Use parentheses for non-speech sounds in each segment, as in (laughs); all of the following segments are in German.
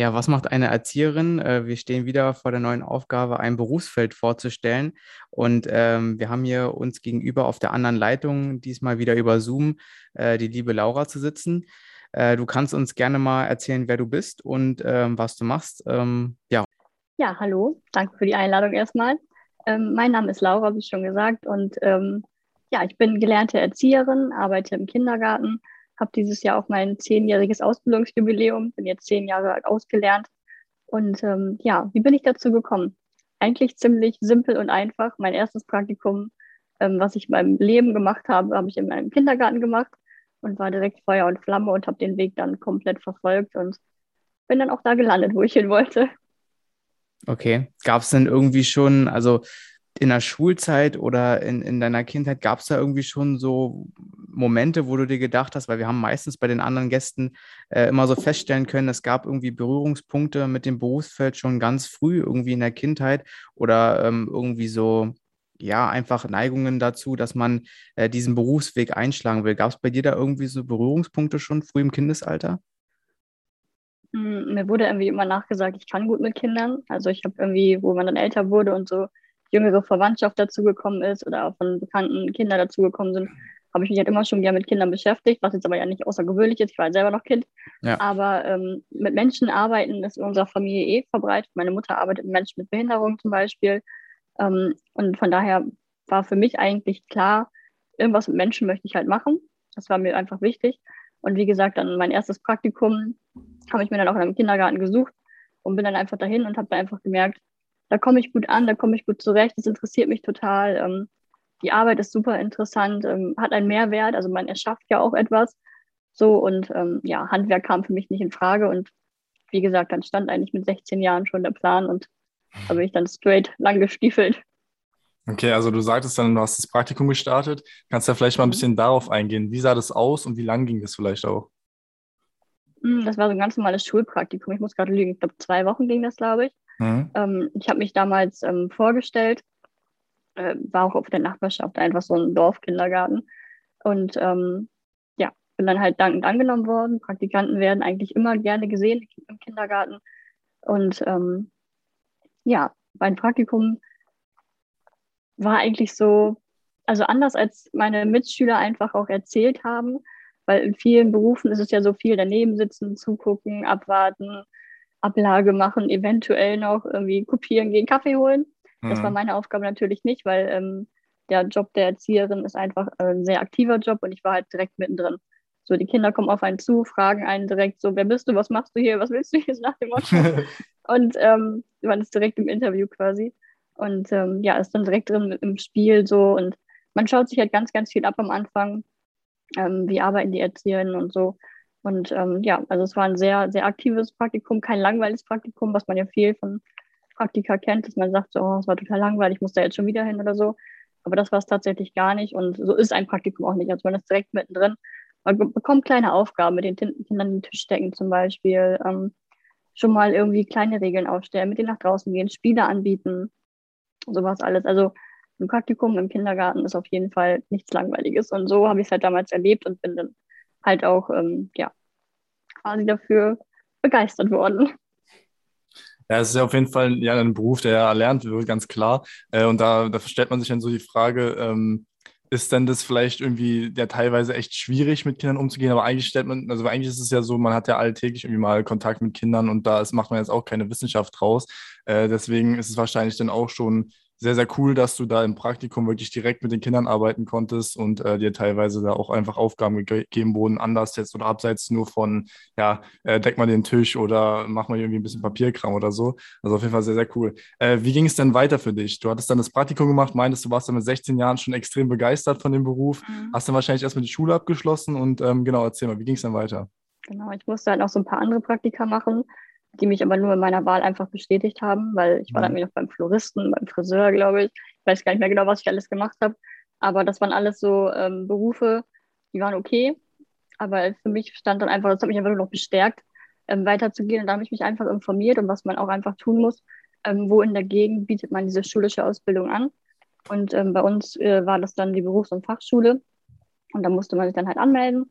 Ja, was macht eine Erzieherin? Äh, wir stehen wieder vor der neuen Aufgabe, ein Berufsfeld vorzustellen. Und ähm, wir haben hier uns gegenüber auf der anderen Leitung, diesmal wieder über Zoom, äh, die liebe Laura zu sitzen. Äh, du kannst uns gerne mal erzählen, wer du bist und ähm, was du machst. Ähm, ja. Ja, hallo. Danke für die Einladung erstmal. Ähm, mein Name ist Laura, wie schon gesagt. Und ähm, ja, ich bin gelernte Erzieherin, arbeite im Kindergarten habe dieses Jahr auch mein zehnjähriges Ausbildungsjubiläum, bin jetzt zehn Jahre ausgelernt. Und ähm, ja, wie bin ich dazu gekommen? Eigentlich ziemlich simpel und einfach. Mein erstes Praktikum, ähm, was ich in meinem Leben gemacht habe, habe ich in meinem Kindergarten gemacht und war direkt Feuer und Flamme und habe den Weg dann komplett verfolgt und bin dann auch da gelandet, wo ich hin wollte. Okay. Gab es denn irgendwie schon, also in der Schulzeit oder in, in deiner Kindheit, gab es da irgendwie schon so Momente, wo du dir gedacht hast, weil wir haben meistens bei den anderen Gästen äh, immer so feststellen können, es gab irgendwie Berührungspunkte mit dem Berufsfeld schon ganz früh irgendwie in der Kindheit oder ähm, irgendwie so, ja, einfach Neigungen dazu, dass man äh, diesen Berufsweg einschlagen will. Gab es bei dir da irgendwie so Berührungspunkte schon früh im Kindesalter? Hm, mir wurde irgendwie immer nachgesagt, ich kann gut mit Kindern. Also ich habe irgendwie, wo man dann älter wurde und so jüngere Verwandtschaft dazugekommen ist oder auch von bekannten Kinder dazugekommen sind, habe ich mich halt immer schon gerne mit Kindern beschäftigt, was jetzt aber ja nicht außergewöhnlich ist. Ich war halt selber noch Kind. Ja. Aber ähm, mit Menschen arbeiten ist in unserer Familie eh verbreitet. Meine Mutter arbeitet mit Menschen mit Behinderung zum Beispiel. Ähm, und von daher war für mich eigentlich klar, irgendwas mit Menschen möchte ich halt machen. Das war mir einfach wichtig. Und wie gesagt, dann mein erstes Praktikum habe ich mir dann auch in einem Kindergarten gesucht und bin dann einfach dahin und habe dann einfach gemerkt, da komme ich gut an, da komme ich gut zurecht, das interessiert mich total. Ähm, die Arbeit ist super interessant, ähm, hat einen Mehrwert, also man erschafft ja auch etwas. So und ähm, ja, Handwerk kam für mich nicht in Frage und wie gesagt, dann stand eigentlich mit 16 Jahren schon der Plan und da bin ich dann straight lang gestiefelt. Okay, also du sagtest dann, du hast das Praktikum gestartet. Kannst du ja vielleicht mal ein mhm. bisschen darauf eingehen. Wie sah das aus und wie lang ging das vielleicht auch? Hm, das war so ein ganz normales Schulpraktikum. Ich muss gerade lügen. Ich glaube, zwei Wochen ging das, glaube ich. Mhm. Ähm, ich habe mich damals ähm, vorgestellt äh, war auch auf der Nachbarschaft einfach so ein Dorfkindergarten. Und ähm, ja, bin dann halt dankend angenommen worden. Praktikanten werden eigentlich immer gerne gesehen im Kindergarten. Und ähm, ja, mein Praktikum war eigentlich so, also anders als meine Mitschüler einfach auch erzählt haben, weil in vielen Berufen ist es ja so viel daneben sitzen, zugucken, abwarten, Ablage machen, eventuell noch irgendwie kopieren, gehen Kaffee holen. Das mhm. war meine Aufgabe natürlich nicht, weil ähm, der Job der Erzieherin ist einfach ein sehr aktiver Job und ich war halt direkt mittendrin. So, die Kinder kommen auf einen zu, fragen einen direkt so, wer bist du, was machst du hier, was willst du hier (laughs) nach dem Motto? (laughs) und ähm, man ist direkt im Interview quasi. Und ähm, ja, ist dann direkt drin im Spiel so und man schaut sich halt ganz, ganz viel ab am Anfang. Ähm, wie arbeiten die Erzieherinnen und so. Und ähm, ja, also es war ein sehr, sehr aktives Praktikum, kein langweiliges Praktikum, was man ja viel von Praktika kennt, dass man sagt, oh, es war total langweilig, ich muss da jetzt schon wieder hin oder so. Aber das war es tatsächlich gar nicht und so ist ein Praktikum auch nicht. Also man ist direkt mittendrin. Man bekommt kleine Aufgaben mit den Kindern den Tisch decken zum Beispiel, ähm, schon mal irgendwie kleine Regeln aufstellen, mit denen nach draußen gehen, Spiele anbieten, sowas alles. Also ein Praktikum im Kindergarten ist auf jeden Fall nichts Langweiliges. Und so habe ich es halt damals erlebt und bin dann halt auch ähm, ja, quasi dafür begeistert worden. Ja, es ist ja auf jeden Fall ja, ein Beruf, der ja erlernt wird, ganz klar. Äh, und da, da stellt man sich dann so die Frage, ähm, ist denn das vielleicht irgendwie ja teilweise echt schwierig, mit Kindern umzugehen? Aber eigentlich stellt man, also eigentlich ist es ja so, man hat ja alltäglich irgendwie mal Kontakt mit Kindern und da ist, macht man jetzt auch keine Wissenschaft draus. Äh, deswegen ist es wahrscheinlich dann auch schon sehr, sehr cool, dass du da im Praktikum wirklich direkt mit den Kindern arbeiten konntest und äh, dir teilweise da auch einfach Aufgaben gegeben wurden, anders jetzt oder abseits nur von, ja, äh, deck mal den Tisch oder mach mal irgendwie ein bisschen Papierkram oder so. Also auf jeden Fall sehr, sehr cool. Äh, wie ging es denn weiter für dich? Du hattest dann das Praktikum gemacht, meintest, du warst dann mit 16 Jahren schon extrem begeistert von dem Beruf, mhm. hast dann wahrscheinlich erstmal die Schule abgeschlossen und ähm, genau, erzähl mal, wie ging es dann weiter? Genau, ich musste halt noch so ein paar andere Praktika machen die mich aber nur in meiner Wahl einfach bestätigt haben, weil ich war mhm. dann noch beim Floristen, beim Friseur, glaube ich. Ich weiß gar nicht mehr genau, was ich alles gemacht habe. Aber das waren alles so ähm, Berufe, die waren okay. Aber für mich stand dann einfach, das hat mich einfach nur noch bestärkt, ähm, weiterzugehen. Und da habe ich mich einfach informiert und was man auch einfach tun muss, ähm, wo in der Gegend bietet man diese schulische Ausbildung an. Und ähm, bei uns äh, war das dann die Berufs- und Fachschule. Und da musste man sich dann halt anmelden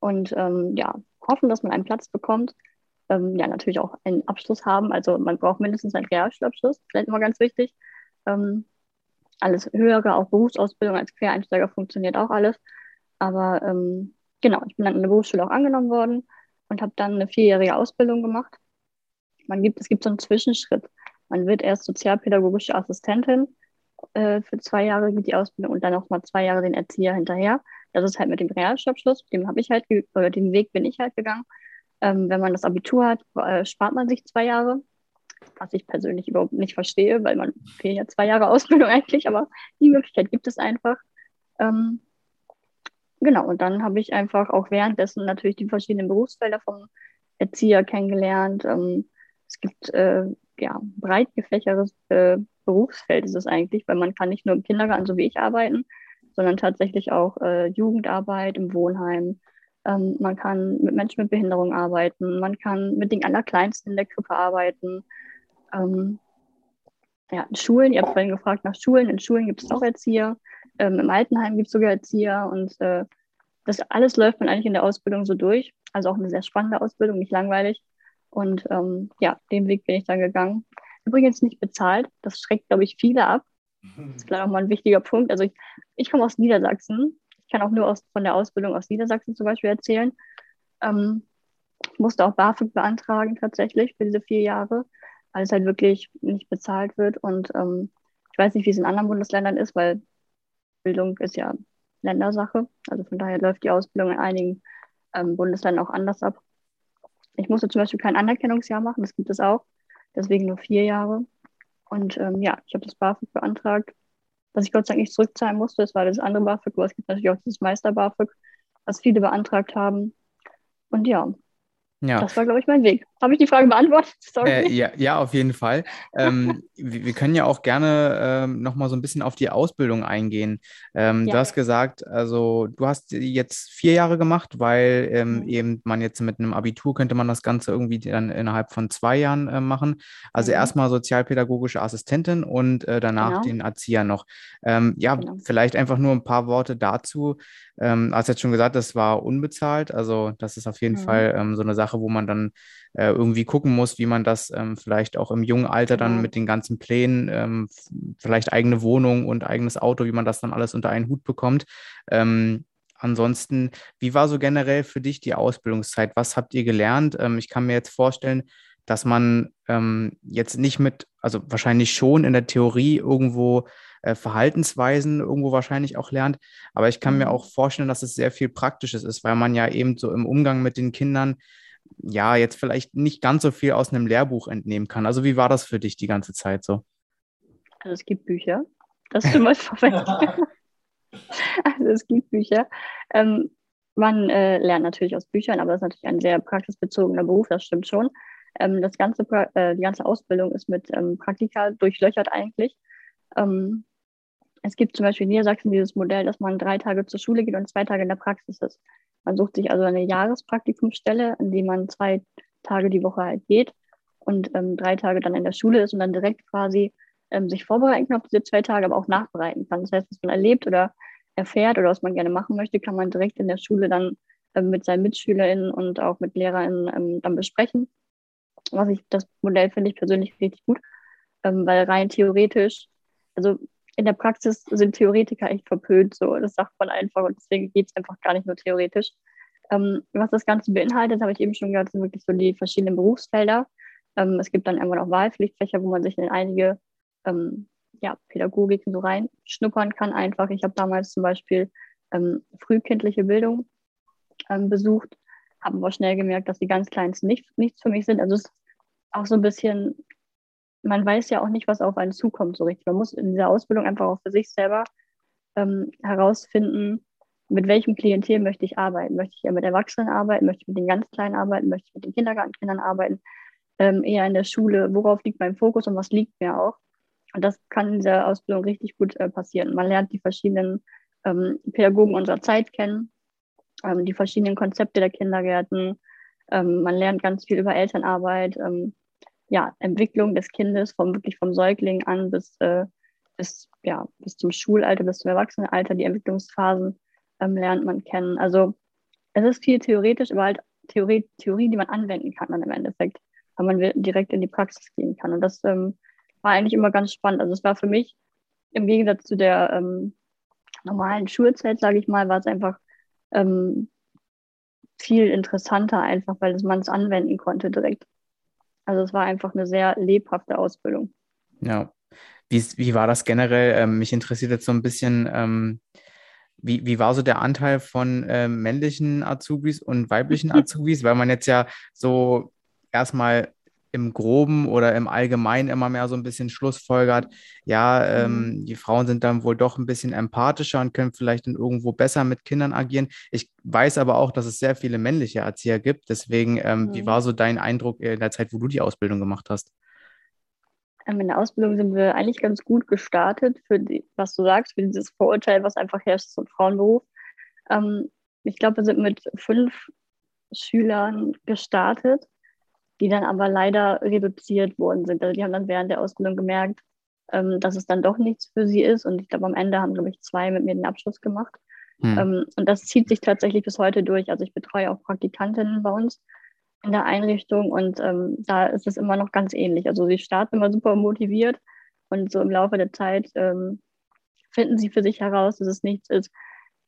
und ähm, ja, hoffen, dass man einen Platz bekommt. Ähm, ja, natürlich auch einen Abschluss haben. Also man braucht mindestens einen Realschulabschluss, vielleicht immer ganz wichtig. Ähm, alles höhere, auch Berufsausbildung als Quereinsteiger funktioniert auch alles. Aber ähm, genau, ich bin dann in der Berufsschule auch angenommen worden und habe dann eine vierjährige Ausbildung gemacht. Man gibt, es gibt so einen Zwischenschritt. Man wird erst sozialpädagogische Assistentin äh, für zwei Jahre geht die Ausbildung und dann noch mal zwei Jahre den Erzieher hinterher. Das ist halt mit dem Realschulabschluss, dem habe ich halt, oder den Weg bin ich halt gegangen. Ähm, wenn man das Abitur hat, äh, spart man sich zwei Jahre, was ich persönlich überhaupt nicht verstehe, weil man fehlt ja zwei Jahre (laughs) Ausbildung eigentlich, aber die Möglichkeit gibt es einfach. Ähm, genau, und dann habe ich einfach auch währenddessen natürlich die verschiedenen Berufsfelder vom Erzieher kennengelernt. Ähm, es gibt äh, ja breit gefächertes äh, Berufsfeld ist es eigentlich, weil man kann nicht nur im Kindergarten, so wie ich, arbeiten, sondern tatsächlich auch äh, Jugendarbeit im Wohnheim. Ähm, man kann mit Menschen mit Behinderung arbeiten, man kann mit den Allerkleinsten in der Krippe arbeiten. Ähm, ja, in Schulen, ihr habt vorhin gefragt nach Schulen, in Schulen gibt es auch Erzieher, ähm, im Altenheim gibt es sogar Erzieher und äh, das alles läuft man eigentlich in der Ausbildung so durch. Also auch eine sehr spannende Ausbildung, nicht langweilig. Und ähm, ja, den Weg bin ich dann gegangen. Übrigens nicht bezahlt. Das schreckt, glaube ich, viele ab. Das ist vielleicht auch mal ein wichtiger Punkt. Also ich, ich komme aus Niedersachsen. Ich kann auch nur aus, von der Ausbildung aus Niedersachsen zum Beispiel erzählen. Ähm, musste auch BAföG beantragen tatsächlich für diese vier Jahre, weil es halt wirklich nicht bezahlt wird. Und ähm, ich weiß nicht, wie es in anderen Bundesländern ist, weil Bildung ist ja Ländersache. Also von daher läuft die Ausbildung in einigen ähm, Bundesländern auch anders ab. Ich musste zum Beispiel kein Anerkennungsjahr machen, das gibt es auch deswegen nur vier Jahre. Und ähm, ja, ich habe das BAföG beantragt, was ich Gott sei Dank nicht zurückzahlen musste. Das war das andere BAföG, aber es gibt natürlich auch dieses Meister-BAföG, was viele beantragt haben. Und ja, ja. Das war, glaube ich, mein Weg. Habe ich die Frage beantwortet? (laughs) Sorry. Äh, ja, ja, auf jeden Fall. ähm, (laughs) wir, wir, können ja auch gerne ähm, nochmal so ein bisschen auf die Ausbildung eingehen. Ähm, ja. Du hast gesagt, also du hast jetzt vier Jahre gemacht, weil ähm, mhm. eben man jetzt mit einem Abitur könnte man das Ganze irgendwie dann innerhalb von zwei Jahren äh, machen. Also mhm. erstmal sozialpädagogische Assistentin und äh, danach genau. den Erzieher noch. Ähm, ja, genau. vielleicht einfach nur ein paar Worte dazu. Ähm, hast jetzt schon gesagt, das war unbezahlt. Also das ist auf jeden mhm. Fall ähm, so eine Sache, wo man dann äh, irgendwie gucken muss, wie man das ähm, vielleicht auch im jungen Alter dann mhm. mit den ganzen Plänen, ähm, vielleicht eigene Wohnung und eigenes Auto, wie man das dann alles unter einen Hut bekommt. Ähm, ansonsten, wie war so generell für dich die Ausbildungszeit? Was habt ihr gelernt? Ähm, ich kann mir jetzt vorstellen, dass man jetzt nicht mit, also wahrscheinlich schon in der Theorie irgendwo äh, Verhaltensweisen irgendwo wahrscheinlich auch lernt. Aber ich kann mir mhm. auch vorstellen, dass es sehr viel Praktisches ist, weil man ja eben so im Umgang mit den Kindern ja jetzt vielleicht nicht ganz so viel aus einem Lehrbuch entnehmen kann. Also wie war das für dich die ganze Zeit so? Also es gibt Bücher. Das ist schon mal (laughs) also es gibt Bücher. Ähm, man äh, lernt natürlich aus Büchern, aber es ist natürlich ein sehr praxisbezogener Beruf, das stimmt schon. Ähm, das ganze, äh, die ganze Ausbildung ist mit ähm, Praktika durchlöchert eigentlich. Ähm, es gibt zum Beispiel in Niedersachsen dieses Modell, dass man drei Tage zur Schule geht und zwei Tage in der Praxis ist. Man sucht sich also eine Jahrespraktikumsstelle, in die man zwei Tage die Woche halt geht und ähm, drei Tage dann in der Schule ist und dann direkt quasi ähm, sich vorbereiten kann auf diese zwei Tage, aber auch nachbereiten kann. Das heißt, was man erlebt oder erfährt oder was man gerne machen möchte, kann man direkt in der Schule dann ähm, mit seinen MitschülerInnen und auch mit LehrerInnen ähm, dann besprechen. Was ich, das Modell finde ich persönlich richtig gut, ähm, weil rein theoretisch, also in der Praxis sind Theoretiker echt verpönt, so das sagt man einfach und deswegen geht es einfach gar nicht nur theoretisch. Ähm, was das Ganze beinhaltet, habe ich eben schon gesagt, sind wirklich so die verschiedenen Berufsfelder. Ähm, es gibt dann irgendwann auch Wahlpflichtfächer, wo man sich in einige ähm, ja, Pädagogiken so reinschnuppern kann einfach. Ich habe damals zum Beispiel ähm, frühkindliche Bildung ähm, besucht, habe aber schnell gemerkt, dass die ganz Kleinsten nicht, nichts für mich sind. Also es ist auch so ein bisschen man weiß ja auch nicht, was auf einen zukommt so richtig. Man muss in dieser Ausbildung einfach auch für sich selber ähm, herausfinden, mit welchem Klientel möchte ich arbeiten. Möchte ich eher mit Erwachsenen arbeiten? Möchte ich mit den ganz Kleinen arbeiten? Möchte ich mit den Kindergartenkindern arbeiten? Ähm, eher in der Schule? Worauf liegt mein Fokus und was liegt mir auch? Und das kann in dieser Ausbildung richtig gut äh, passieren. Man lernt die verschiedenen ähm, Pädagogen unserer Zeit kennen, ähm, die verschiedenen Konzepte der Kindergärten. Ähm, man lernt ganz viel über Elternarbeit, ähm, ja, Entwicklung des Kindes, vom wirklich vom Säugling an bis, äh, bis, ja, bis zum Schulalter, bis zum Erwachsenenalter, die Entwicklungsphasen ähm, lernt man kennen. Also es ist viel theoretisch, aber halt Theorie, Theorie, die man anwenden kann dann im Endeffekt, weil man direkt in die Praxis gehen kann. Und das ähm, war eigentlich immer ganz spannend. Also es war für mich im Gegensatz zu der ähm, normalen Schulzeit, sage ich mal, war es einfach ähm, viel interessanter, einfach weil man es anwenden konnte direkt. Also es war einfach eine sehr lebhafte Ausbildung. Ja. Wie, wie war das generell? Ähm, mich interessiert jetzt so ein bisschen, ähm, wie, wie war so der Anteil von äh, männlichen Azubis und weiblichen (laughs) Azubis? Weil man jetzt ja so erstmal im Groben oder im Allgemeinen immer mehr so ein bisschen schlussfolgert, ja, ähm, mhm. die Frauen sind dann wohl doch ein bisschen empathischer und können vielleicht dann irgendwo besser mit Kindern agieren. Ich weiß aber auch, dass es sehr viele männliche Erzieher gibt. Deswegen, ähm, mhm. wie war so dein Eindruck in der Zeit, wo du die Ausbildung gemacht hast? In der Ausbildung sind wir eigentlich ganz gut gestartet für die, was du sagst, für dieses Vorurteil, was einfach herrscht, ein Frauenberuf. Ähm, ich glaube, wir sind mit fünf Schülern gestartet die dann aber leider reduziert worden sind. Also die haben dann während der Ausbildung gemerkt, ähm, dass es dann doch nichts für sie ist. Und ich glaube, am Ende haben, glaube ich, zwei mit mir den Abschluss gemacht. Hm. Ähm, und das zieht sich tatsächlich bis heute durch. Also ich betreue auch Praktikantinnen bei uns in der Einrichtung und ähm, da ist es immer noch ganz ähnlich. Also sie starten immer super motiviert und so im Laufe der Zeit ähm, finden sie für sich heraus, dass es nichts ist,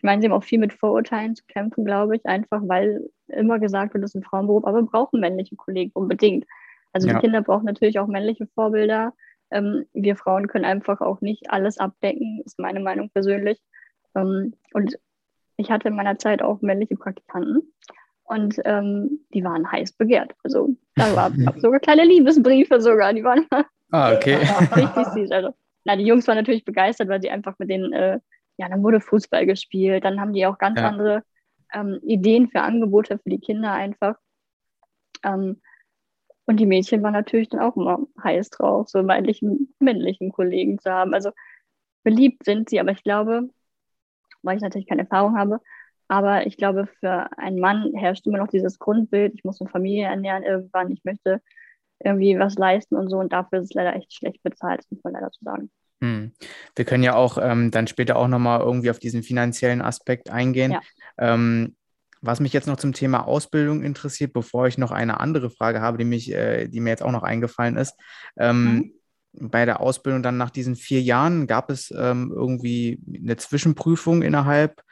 ich meine, sie haben auch viel mit Vorurteilen zu kämpfen, glaube ich, einfach weil immer gesagt wird, das ist ein Frauenberuf, aber wir brauchen männliche Kollegen unbedingt. Also ja. die Kinder brauchen natürlich auch männliche Vorbilder. Ähm, wir Frauen können einfach auch nicht alles abdecken, ist meine Meinung persönlich. Ähm, und ich hatte in meiner Zeit auch männliche Praktikanten und ähm, die waren heiß begehrt. Also da war (laughs) sogar kleine Liebesbriefe sogar, die waren ah, okay. (laughs) richtig süß. Also, na, die Jungs waren natürlich begeistert, weil sie einfach mit denen äh, ja, dann wurde Fußball gespielt, dann haben die auch ganz ja. andere ähm, Ideen für Angebote für die Kinder einfach. Ähm, und die Mädchen waren natürlich dann auch immer heiß drauf, so männlichen, männlichen Kollegen zu haben. Also beliebt sind sie, aber ich glaube, weil ich natürlich keine Erfahrung habe, aber ich glaube, für einen Mann herrscht immer noch dieses Grundbild, ich muss eine Familie ernähren irgendwann, ich möchte irgendwie was leisten und so. Und dafür ist es leider echt schlecht bezahlt, muss man leider zu sagen. Hm. Wir können ja auch ähm, dann später auch nochmal irgendwie auf diesen finanziellen Aspekt eingehen. Ja. Ähm, was mich jetzt noch zum Thema Ausbildung interessiert, bevor ich noch eine andere Frage habe, die, mich, äh, die mir jetzt auch noch eingefallen ist. Ähm, mhm. Bei der Ausbildung dann nach diesen vier Jahren gab es ähm, irgendwie eine Zwischenprüfung innerhalb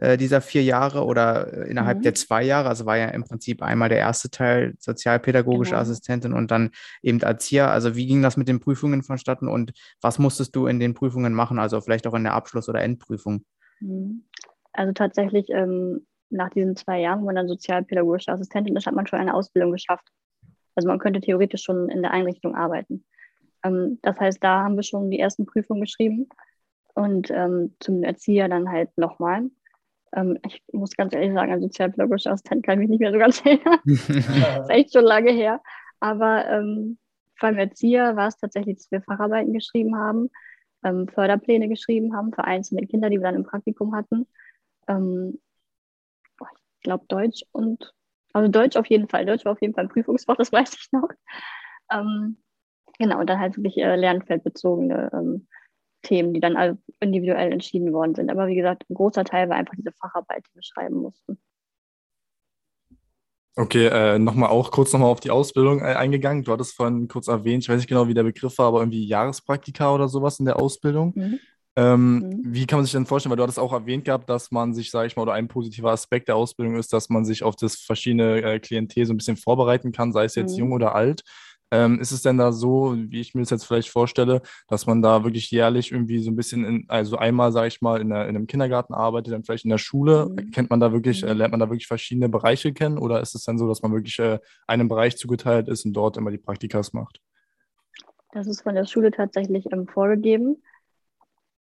äh, dieser vier Jahre oder äh, innerhalb mhm. der zwei Jahre. Also war ja im Prinzip einmal der erste Teil sozialpädagogische genau. Assistentin und dann eben Erzieher. Also wie ging das mit den Prüfungen vonstatten und was musstest du in den Prüfungen machen, also vielleicht auch in der Abschluss- oder Endprüfung? Mhm. Also tatsächlich ähm, nach diesen zwei Jahren, wo man dann sozialpädagogische Assistentin ist, hat man schon eine Ausbildung geschafft. Also man könnte theoretisch schon in der Einrichtung arbeiten. Ähm, das heißt, da haben wir schon die ersten Prüfungen geschrieben und ähm, zum Erzieher dann halt nochmal. Ähm, ich muss ganz ehrlich sagen, ein sozialpädagogischer Assistent kann ich mich nicht mehr so ganz (laughs) erinnern. das (laughs) ist echt schon lange her. Aber ähm, beim Erzieher war es tatsächlich, dass wir Facharbeiten geschrieben haben, ähm, Förderpläne geschrieben haben für einzelne Kinder, die wir dann im Praktikum hatten. Ähm, ich glaube Deutsch und, also Deutsch auf jeden Fall. Deutsch war auf jeden Fall ein Prüfungsfach, das (laughs) weiß ich noch. Ähm, genau, und dann halt wirklich äh, lernfeldbezogene ähm, Themen, die dann individuell entschieden worden sind. Aber wie gesagt, ein großer Teil war einfach diese Facharbeit, die wir schreiben mussten. Okay, äh, nochmal auch kurz nochmal auf die Ausbildung äh, eingegangen. Du hattest vorhin kurz erwähnt, ich weiß nicht genau, wie der Begriff war, aber irgendwie Jahrespraktika oder sowas in der Ausbildung. Mhm. Ähm, mhm. Wie kann man sich denn vorstellen, weil du hattest auch erwähnt gehabt, dass man sich, sage ich mal, oder ein positiver Aspekt der Ausbildung ist, dass man sich auf das verschiedene äh, Klientel so ein bisschen vorbereiten kann, sei es jetzt mhm. jung oder alt. Ähm, ist es denn da so, wie ich mir das jetzt vielleicht vorstelle, dass man da wirklich jährlich irgendwie so ein bisschen, in, also einmal, sage ich mal, in, der, in, einem Kindergarten arbeitet, dann vielleicht in der Schule? Mhm. Kennt man da wirklich, äh, mhm. lernt man da wirklich verschiedene Bereiche kennen oder ist es dann so, dass man wirklich äh, einem Bereich zugeteilt ist und dort immer die Praktikas macht? Das ist von der Schule tatsächlich ähm, vorgegeben.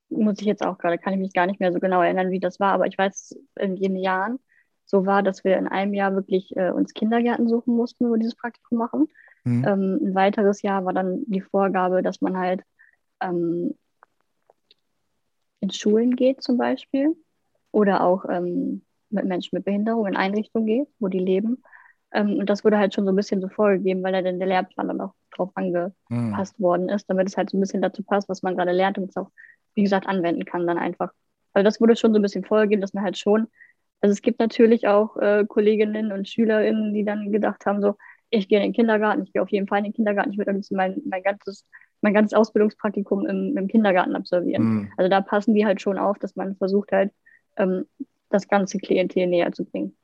Muss ich jetzt auch gerade, kann ich mich gar nicht mehr so genau erinnern, wie das war, aber ich weiß, in jenen Jahren so war, dass wir in einem Jahr wirklich äh, uns Kindergärten suchen mussten, wo wir dieses Praktikum machen. Mhm. Ähm, ein weiteres Jahr war dann die Vorgabe, dass man halt ähm, in Schulen geht zum Beispiel. oder auch ähm, mit Menschen mit Behinderung in Einrichtungen geht, wo die leben. Ähm, und das wurde halt schon so ein bisschen so vorgegeben, weil da dann der Lehrplan dann auch drauf angepasst hm. worden ist, damit es halt so ein bisschen dazu passt, was man gerade lernt und es auch, wie gesagt, anwenden kann dann einfach. Also das wurde schon so ein bisschen vorgegeben, dass man halt schon, also es gibt natürlich auch äh, Kolleginnen und SchülerInnen, die dann gedacht haben, so, ich gehe in den Kindergarten, ich gehe auf jeden Fall in den Kindergarten, ich würde am mein, mein ganzes, mein ganzes Ausbildungspraktikum im, im Kindergarten absolvieren. Mhm. Also da passen die halt schon auf, dass man versucht halt, ähm, das ganze Klientel näher zu bringen.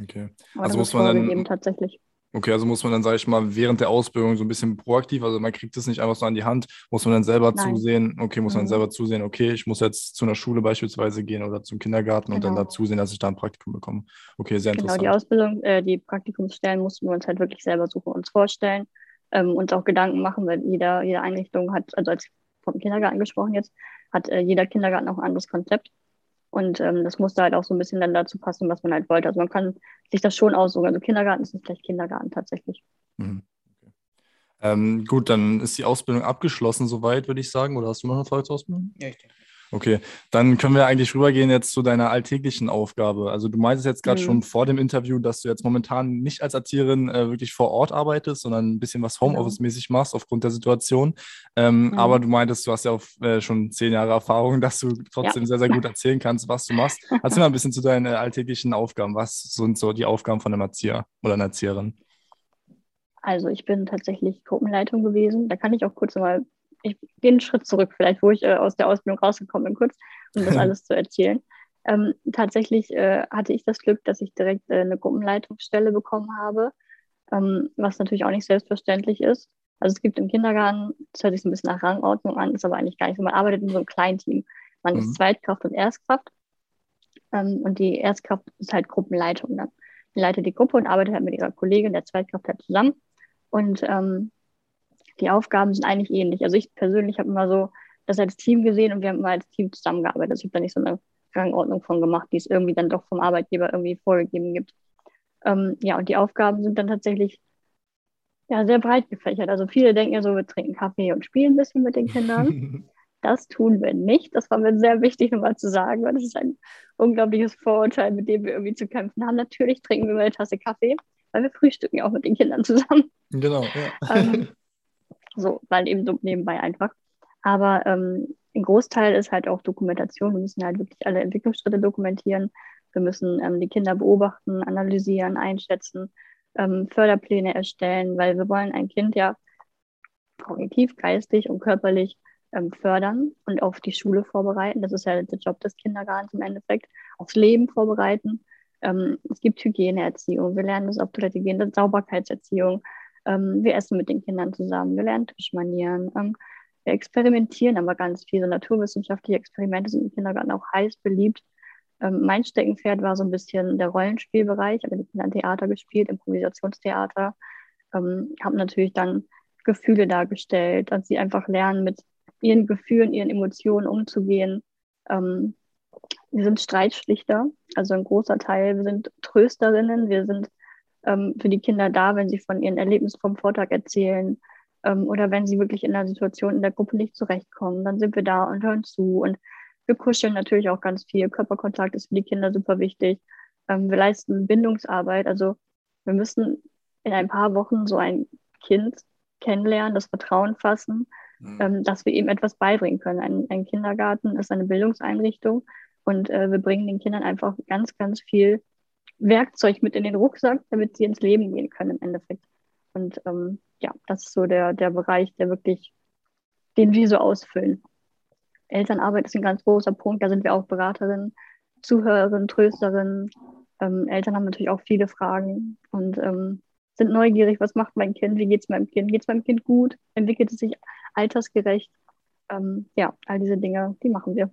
Okay. Aber also muss man dann tatsächlich. Okay, also muss man dann, sage ich mal, während der Ausbildung so ein bisschen proaktiv, also man kriegt es nicht einfach so an die Hand, muss man dann selber Nein. zusehen, okay, muss man mhm. selber zusehen, okay, ich muss jetzt zu einer Schule beispielsweise gehen oder zum Kindergarten genau. und dann genau. da zusehen, dass ich da ein Praktikum bekomme. Okay, sehr interessant. Genau, die Ausbildung, äh, die Praktikumsstellen mussten wir uns halt wirklich selber suchen, uns vorstellen, ähm, uns auch Gedanken machen, weil jeder, jede Einrichtung hat, also als vom Kindergarten gesprochen jetzt, hat äh, jeder Kindergarten auch ein anderes Konzept. Und ähm, das musste halt auch so ein bisschen dann dazu passen, was man halt wollte. Also man kann sich das schon aussuchen. Also Kindergarten ist nicht gleich Kindergarten tatsächlich. Mhm. Okay. Ähm, gut, dann ist die Ausbildung abgeschlossen soweit, würde ich sagen. Oder hast du noch eine Volksausbildung? Ja, ich denke. Okay, dann können wir eigentlich rübergehen jetzt zu deiner alltäglichen Aufgabe. Also du meintest jetzt gerade mhm. schon vor dem Interview, dass du jetzt momentan nicht als Erzieherin äh, wirklich vor Ort arbeitest, sondern ein bisschen was genau. Homeoffice-mäßig machst aufgrund der Situation. Ähm, mhm. Aber du meintest, du hast ja auch äh, schon zehn Jahre Erfahrung, dass du trotzdem ja. sehr, sehr gut (laughs) erzählen kannst, was du machst. Erzähl mal ein bisschen zu deinen äh, alltäglichen Aufgaben. Was sind so die Aufgaben von einem Erzieher oder einer Erzieherin? Also ich bin tatsächlich Gruppenleitung gewesen. Da kann ich auch kurz mal ich gehe einen Schritt zurück, vielleicht, wo ich äh, aus der Ausbildung rausgekommen bin, kurz, um das (laughs) alles zu erzählen. Ähm, tatsächlich äh, hatte ich das Glück, dass ich direkt äh, eine Gruppenleitungsstelle bekommen habe, ähm, was natürlich auch nicht selbstverständlich ist. Also es gibt im Kindergarten, das hört sich ein bisschen nach Rangordnung an, ist aber eigentlich gar nicht so. Man arbeitet in so einem Kleinteam. Man mhm. ist Zweitkraft und Erstkraft. Ähm, und die Erstkraft ist halt Gruppenleitung dann. Die leitet die Gruppe und arbeitet halt mit ihrer Kollegin, der Zweitkraft halt zusammen. Und ähm, die Aufgaben sind eigentlich ähnlich. Also ich persönlich habe immer so das als Team gesehen und wir haben immer als Team zusammengearbeitet. Also ich habe da nicht so eine Rangordnung von gemacht, die es irgendwie dann doch vom Arbeitgeber irgendwie vorgegeben gibt. Ähm, ja, und die Aufgaben sind dann tatsächlich ja, sehr breit gefächert. Also viele denken ja so, wir trinken Kaffee und spielen ein bisschen mit den Kindern. (laughs) Das tun wir nicht. Das war mir sehr wichtig, nochmal zu sagen, weil das ist ein unglaubliches Vorurteil, mit dem wir irgendwie zu kämpfen haben. Natürlich trinken wir mal eine Tasse Kaffee, weil wir frühstücken ja auch mit den Kindern zusammen. Genau, ja. Ähm, (laughs) so, weil eben so nebenbei einfach. Aber ähm, ein Großteil ist halt auch Dokumentation. Wir müssen halt wirklich alle Entwicklungsschritte dokumentieren. Wir müssen ähm, die Kinder beobachten, analysieren, einschätzen, ähm, Förderpläne erstellen, weil wir wollen ein Kind ja kognitiv, geistig und körperlich ähm, fördern und auf die Schule vorbereiten. Das ist ja der Job des Kindergartens im Endeffekt, aufs Leben vorbereiten. Ähm, es gibt Hygieneerziehung, wir lernen das auf Toilette gehen, das Sauberkeitserziehung, ähm, wir essen mit den Kindern zusammen, wir lernen Tischmanieren, ähm, wir experimentieren aber ganz viel. So naturwissenschaftliche Experimente sind im Kindergarten auch heiß beliebt. Ähm, mein Steckenpferd war so ein bisschen der Rollenspielbereich. Ich habe Theater gespielt, Improvisationstheater. Ähm, habe natürlich dann Gefühle dargestellt, dass sie einfach lernen, mit ihren Gefühlen, ihren Emotionen umzugehen. Ähm, wir sind Streitschlichter, also ein großer Teil. Wir sind Trösterinnen, wir sind ähm, für die Kinder da, wenn sie von ihren Erlebnissen vom Vortag erzählen ähm, oder wenn sie wirklich in einer Situation in der Gruppe nicht zurechtkommen. Dann sind wir da und hören zu und wir kuscheln natürlich auch ganz viel. Körperkontakt ist für die Kinder super wichtig. Ähm, wir leisten Bindungsarbeit. Also wir müssen in ein paar Wochen so ein Kind kennenlernen, das Vertrauen fassen, mhm. ähm, dass wir ihm etwas beibringen können. Ein, ein Kindergarten ist eine Bildungseinrichtung und äh, wir bringen den Kindern einfach ganz, ganz viel Werkzeug mit in den Rucksack, damit sie ins Leben gehen können im Endeffekt. Und ähm, ja, das ist so der, der Bereich, der wirklich, den wir so ausfüllen. Elternarbeit ist ein ganz großer Punkt, da sind wir auch Beraterinnen, Zuhörerinnen, Trösterinnen. Ähm, Eltern haben natürlich auch viele Fragen und ähm, sind neugierig, was macht mein Kind, wie geht es meinem Kind, geht es meinem Kind gut, entwickelt es sich altersgerecht. Ähm, ja, all diese Dinge, die machen wir.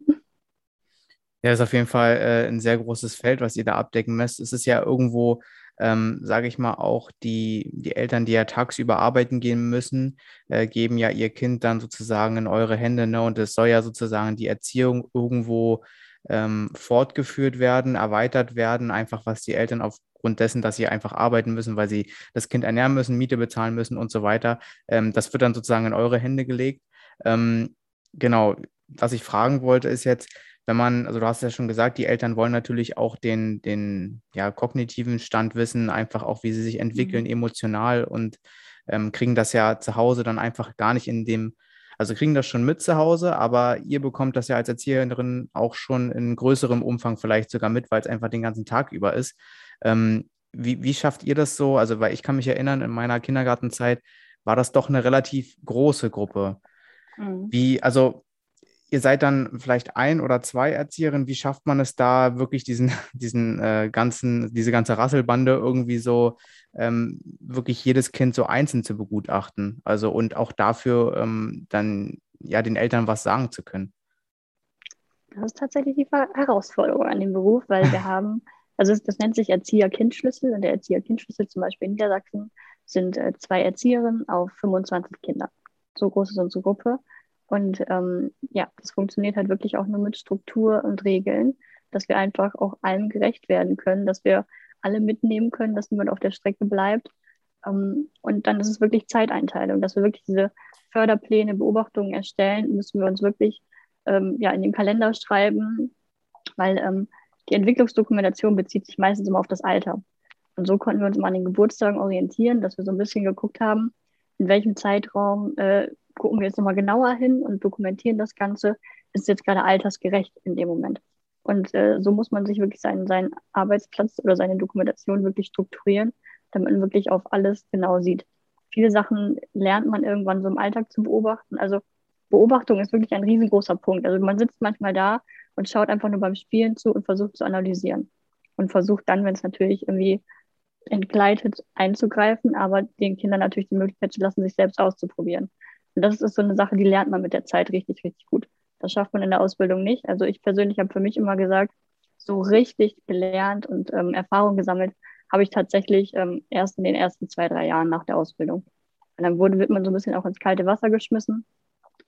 Ja, ist auf jeden Fall äh, ein sehr großes Feld, was ihr da abdecken müsst. Es ist ja irgendwo, ähm, sage ich mal, auch die, die Eltern, die ja tagsüber arbeiten gehen müssen, äh, geben ja ihr Kind dann sozusagen in eure Hände. Ne? Und es soll ja sozusagen die Erziehung irgendwo ähm, fortgeführt werden, erweitert werden, einfach was die Eltern aufgrund dessen, dass sie einfach arbeiten müssen, weil sie das Kind ernähren müssen, Miete bezahlen müssen und so weiter. Ähm, das wird dann sozusagen in eure Hände gelegt. Ähm, genau, was ich fragen wollte, ist jetzt, wenn man, also du hast ja schon gesagt, die Eltern wollen natürlich auch den, den ja, kognitiven Stand wissen, einfach auch, wie sie sich entwickeln, mhm. emotional und ähm, kriegen das ja zu Hause dann einfach gar nicht in dem, also kriegen das schon mit zu Hause, aber ihr bekommt das ja als Erzieherin auch schon in größerem Umfang vielleicht sogar mit, weil es einfach den ganzen Tag über ist. Ähm, wie, wie schafft ihr das so? Also, weil ich kann mich erinnern, in meiner Kindergartenzeit war das doch eine relativ große Gruppe. Mhm. Wie, also ihr seid dann vielleicht ein oder zwei Erzieherinnen. Wie schafft man es da wirklich diesen, (laughs) diesen äh, ganzen, diese ganze Rasselbande irgendwie so ähm, wirklich jedes Kind so einzeln zu begutachten? Also und auch dafür ähm, dann ja den Eltern was sagen zu können. Das ist tatsächlich die Herausforderung an dem Beruf, weil wir (laughs) haben, also das nennt sich Erzieher-Kind-Schlüssel und der Erzieher-Kind-Schlüssel zum Beispiel in Niedersachsen sind äh, zwei Erzieherinnen auf 25 Kinder. So groß ist unsere Gruppe. Und ähm, ja, das funktioniert halt wirklich auch nur mit Struktur und Regeln, dass wir einfach auch allem gerecht werden können, dass wir alle mitnehmen können, dass niemand auf der Strecke bleibt. Ähm, und dann ist es wirklich Zeiteinteilung, dass wir wirklich diese Förderpläne, Beobachtungen erstellen, müssen wir uns wirklich ähm, ja, in den Kalender schreiben, weil ähm, die Entwicklungsdokumentation bezieht sich meistens immer auf das Alter. Und so konnten wir uns mal an den Geburtstagen orientieren, dass wir so ein bisschen geguckt haben, in welchem Zeitraum äh, gucken wir jetzt nochmal genauer hin und dokumentieren das Ganze. Ist jetzt gerade altersgerecht in dem Moment? Und äh, so muss man sich wirklich seinen, seinen Arbeitsplatz oder seine Dokumentation wirklich strukturieren, damit man wirklich auf alles genau sieht. Viele Sachen lernt man irgendwann so im Alltag zu beobachten. Also Beobachtung ist wirklich ein riesengroßer Punkt. Also man sitzt manchmal da und schaut einfach nur beim Spielen zu und versucht zu analysieren. Und versucht dann, wenn es natürlich irgendwie entgleitet, einzugreifen, aber den Kindern natürlich die Möglichkeit zu lassen, sich selbst auszuprobieren. Und das ist so eine Sache, die lernt man mit der Zeit richtig, richtig gut. Das schafft man in der Ausbildung nicht. Also ich persönlich habe für mich immer gesagt, so richtig gelernt und ähm, Erfahrung gesammelt habe ich tatsächlich ähm, erst in den ersten zwei, drei Jahren nach der Ausbildung. Und dann wurde, wird man so ein bisschen auch ins kalte Wasser geschmissen.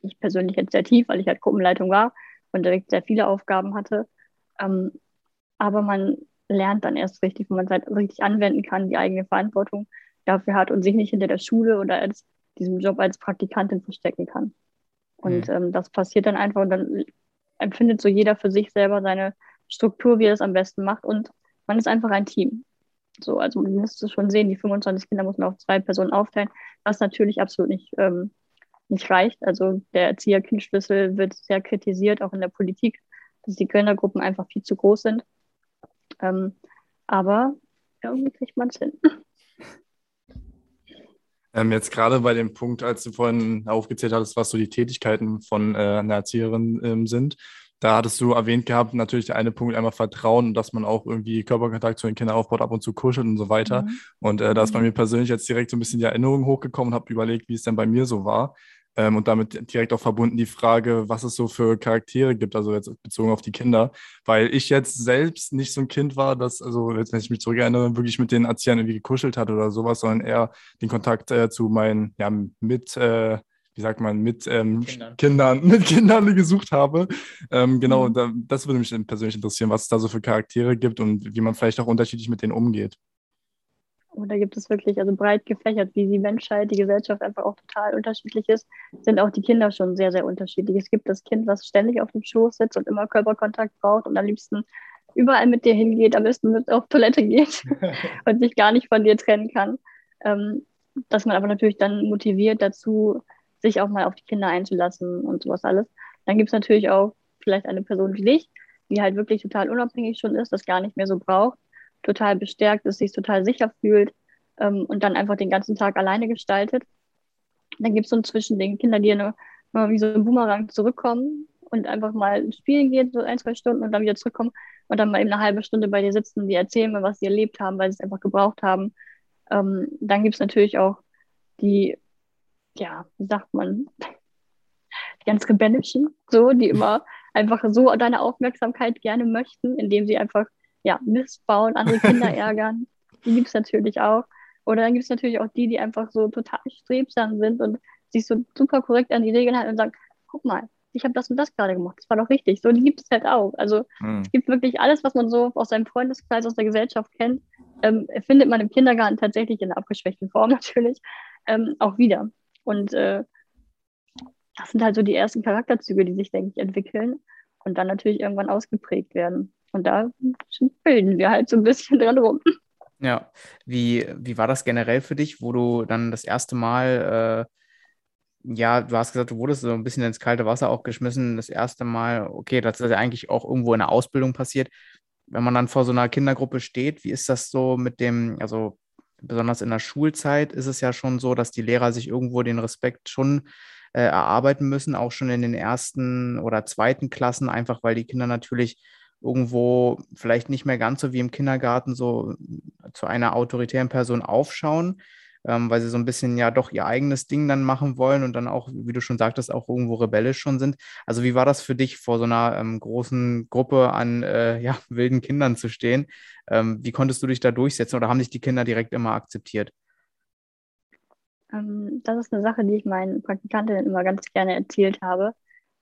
Ich persönlich jetzt sehr tief, weil ich halt Gruppenleitung war und direkt sehr viele Aufgaben hatte. Ähm, aber man lernt dann erst richtig, wenn man es halt richtig anwenden kann, die eigene Verantwortung dafür hat und sich nicht hinter der Schule oder als diesem Job als Praktikantin verstecken kann. Und mhm. ähm, das passiert dann einfach und dann empfindet so jeder für sich selber seine Struktur, wie er es am besten macht. Und man ist einfach ein Team. So, also man müsste schon sehen, die 25 Kinder muss man auf zwei Personen aufteilen, was natürlich absolut nicht, ähm, nicht reicht. Also der Erzieher-Kind-Schlüssel wird sehr kritisiert, auch in der Politik, dass die Kindergruppen einfach viel zu groß sind. Ähm, aber irgendwie kriegt man es hin. Ähm, jetzt gerade bei dem Punkt, als du vorhin aufgezählt hattest, was so die Tätigkeiten von äh, einer Erzieherin ähm, sind, da hattest du erwähnt gehabt, natürlich der eine Punkt einmal Vertrauen und dass man auch irgendwie Körperkontakt zu den Kindern aufbaut, ab und zu kuschelt und so weiter. Mhm. Und äh, da ist bei mhm. mir persönlich jetzt direkt so ein bisschen die Erinnerung hochgekommen und habe überlegt, wie es denn bei mir so war. Ähm, und damit direkt auch verbunden die Frage, was es so für Charaktere gibt, also jetzt bezogen auf die Kinder, weil ich jetzt selbst nicht so ein Kind war, das, also jetzt, wenn ich mich zurückerinnere, wirklich mit den Erziehern irgendwie gekuschelt hat oder sowas, sondern eher den Kontakt äh, zu meinen, ja, mit, äh, wie sagt man, mit ähm, Kindern. Kindern. (laughs) mit Kindern gesucht habe. Ähm, genau, mhm. da, das würde mich persönlich interessieren, was es da so für Charaktere gibt und wie man vielleicht auch unterschiedlich mit denen umgeht. Und da gibt es wirklich, also breit gefächert, wie die Menschheit, die Gesellschaft einfach auch total unterschiedlich ist, sind auch die Kinder schon sehr, sehr unterschiedlich. Es gibt das Kind, was ständig auf dem Schoß sitzt und immer Körperkontakt braucht und am liebsten überall mit dir hingeht, am besten mit auf Toilette geht (laughs) und sich gar nicht von dir trennen kann. Ähm, dass man aber natürlich dann motiviert dazu, sich auch mal auf die Kinder einzulassen und sowas alles. Dann gibt es natürlich auch vielleicht eine Person wie dich, die halt wirklich total unabhängig schon ist, das gar nicht mehr so braucht total bestärkt ist, sich total sicher fühlt ähm, und dann einfach den ganzen Tag alleine gestaltet. Dann gibt es so ein Zwischending, Kinder, die eine, wie so ein Boomerang zurückkommen und einfach mal spielen gehen, so ein, zwei Stunden und dann wieder zurückkommen und dann mal eben eine halbe Stunde bei dir sitzen, die erzählen mir, was sie erlebt haben, weil sie es einfach gebraucht haben. Ähm, dann gibt es natürlich auch die, ja, wie sagt man, die ganz rebellischen, so, die immer einfach so deine Aufmerksamkeit gerne möchten, indem sie einfach ja, Mist bauen, andere (laughs) Kinder ärgern. Die gibt es natürlich auch. Oder dann gibt es natürlich auch die, die einfach so total strebsam sind und sich so super korrekt an die Regeln halten und sagen, guck mal, ich habe das und das gerade gemacht, das war doch richtig. So, die gibt es halt auch. Also mhm. es gibt wirklich alles, was man so aus seinem Freundeskreis, aus der Gesellschaft kennt, ähm, findet man im Kindergarten tatsächlich in einer abgeschwächten Form (laughs) natürlich ähm, auch wieder. Und äh, das sind halt so die ersten Charakterzüge, die sich, denke ich, entwickeln. und dann natürlich irgendwann ausgeprägt werden. Und da bilden wir halt so ein bisschen dran rum. Ja, wie, wie war das generell für dich, wo du dann das erste Mal, äh, ja, du hast gesagt, du wurdest so ein bisschen ins kalte Wasser auch geschmissen, das erste Mal, okay, das ist ja eigentlich auch irgendwo in der Ausbildung passiert. Wenn man dann vor so einer Kindergruppe steht, wie ist das so mit dem, also besonders in der Schulzeit ist es ja schon so, dass die Lehrer sich irgendwo den Respekt schon äh, erarbeiten müssen, auch schon in den ersten oder zweiten Klassen, einfach weil die Kinder natürlich irgendwo vielleicht nicht mehr ganz so wie im Kindergarten so zu einer autoritären Person aufschauen, ähm, weil sie so ein bisschen ja doch ihr eigenes Ding dann machen wollen und dann auch, wie du schon sagtest, auch irgendwo rebellisch schon sind. Also wie war das für dich, vor so einer ähm, großen Gruppe an äh, ja, (laughs) wilden Kindern zu stehen? Ähm, wie konntest du dich da durchsetzen oder haben dich die Kinder direkt immer akzeptiert? Ähm, das ist eine Sache, die ich meinen Praktikantinnen immer ganz gerne erzählt habe.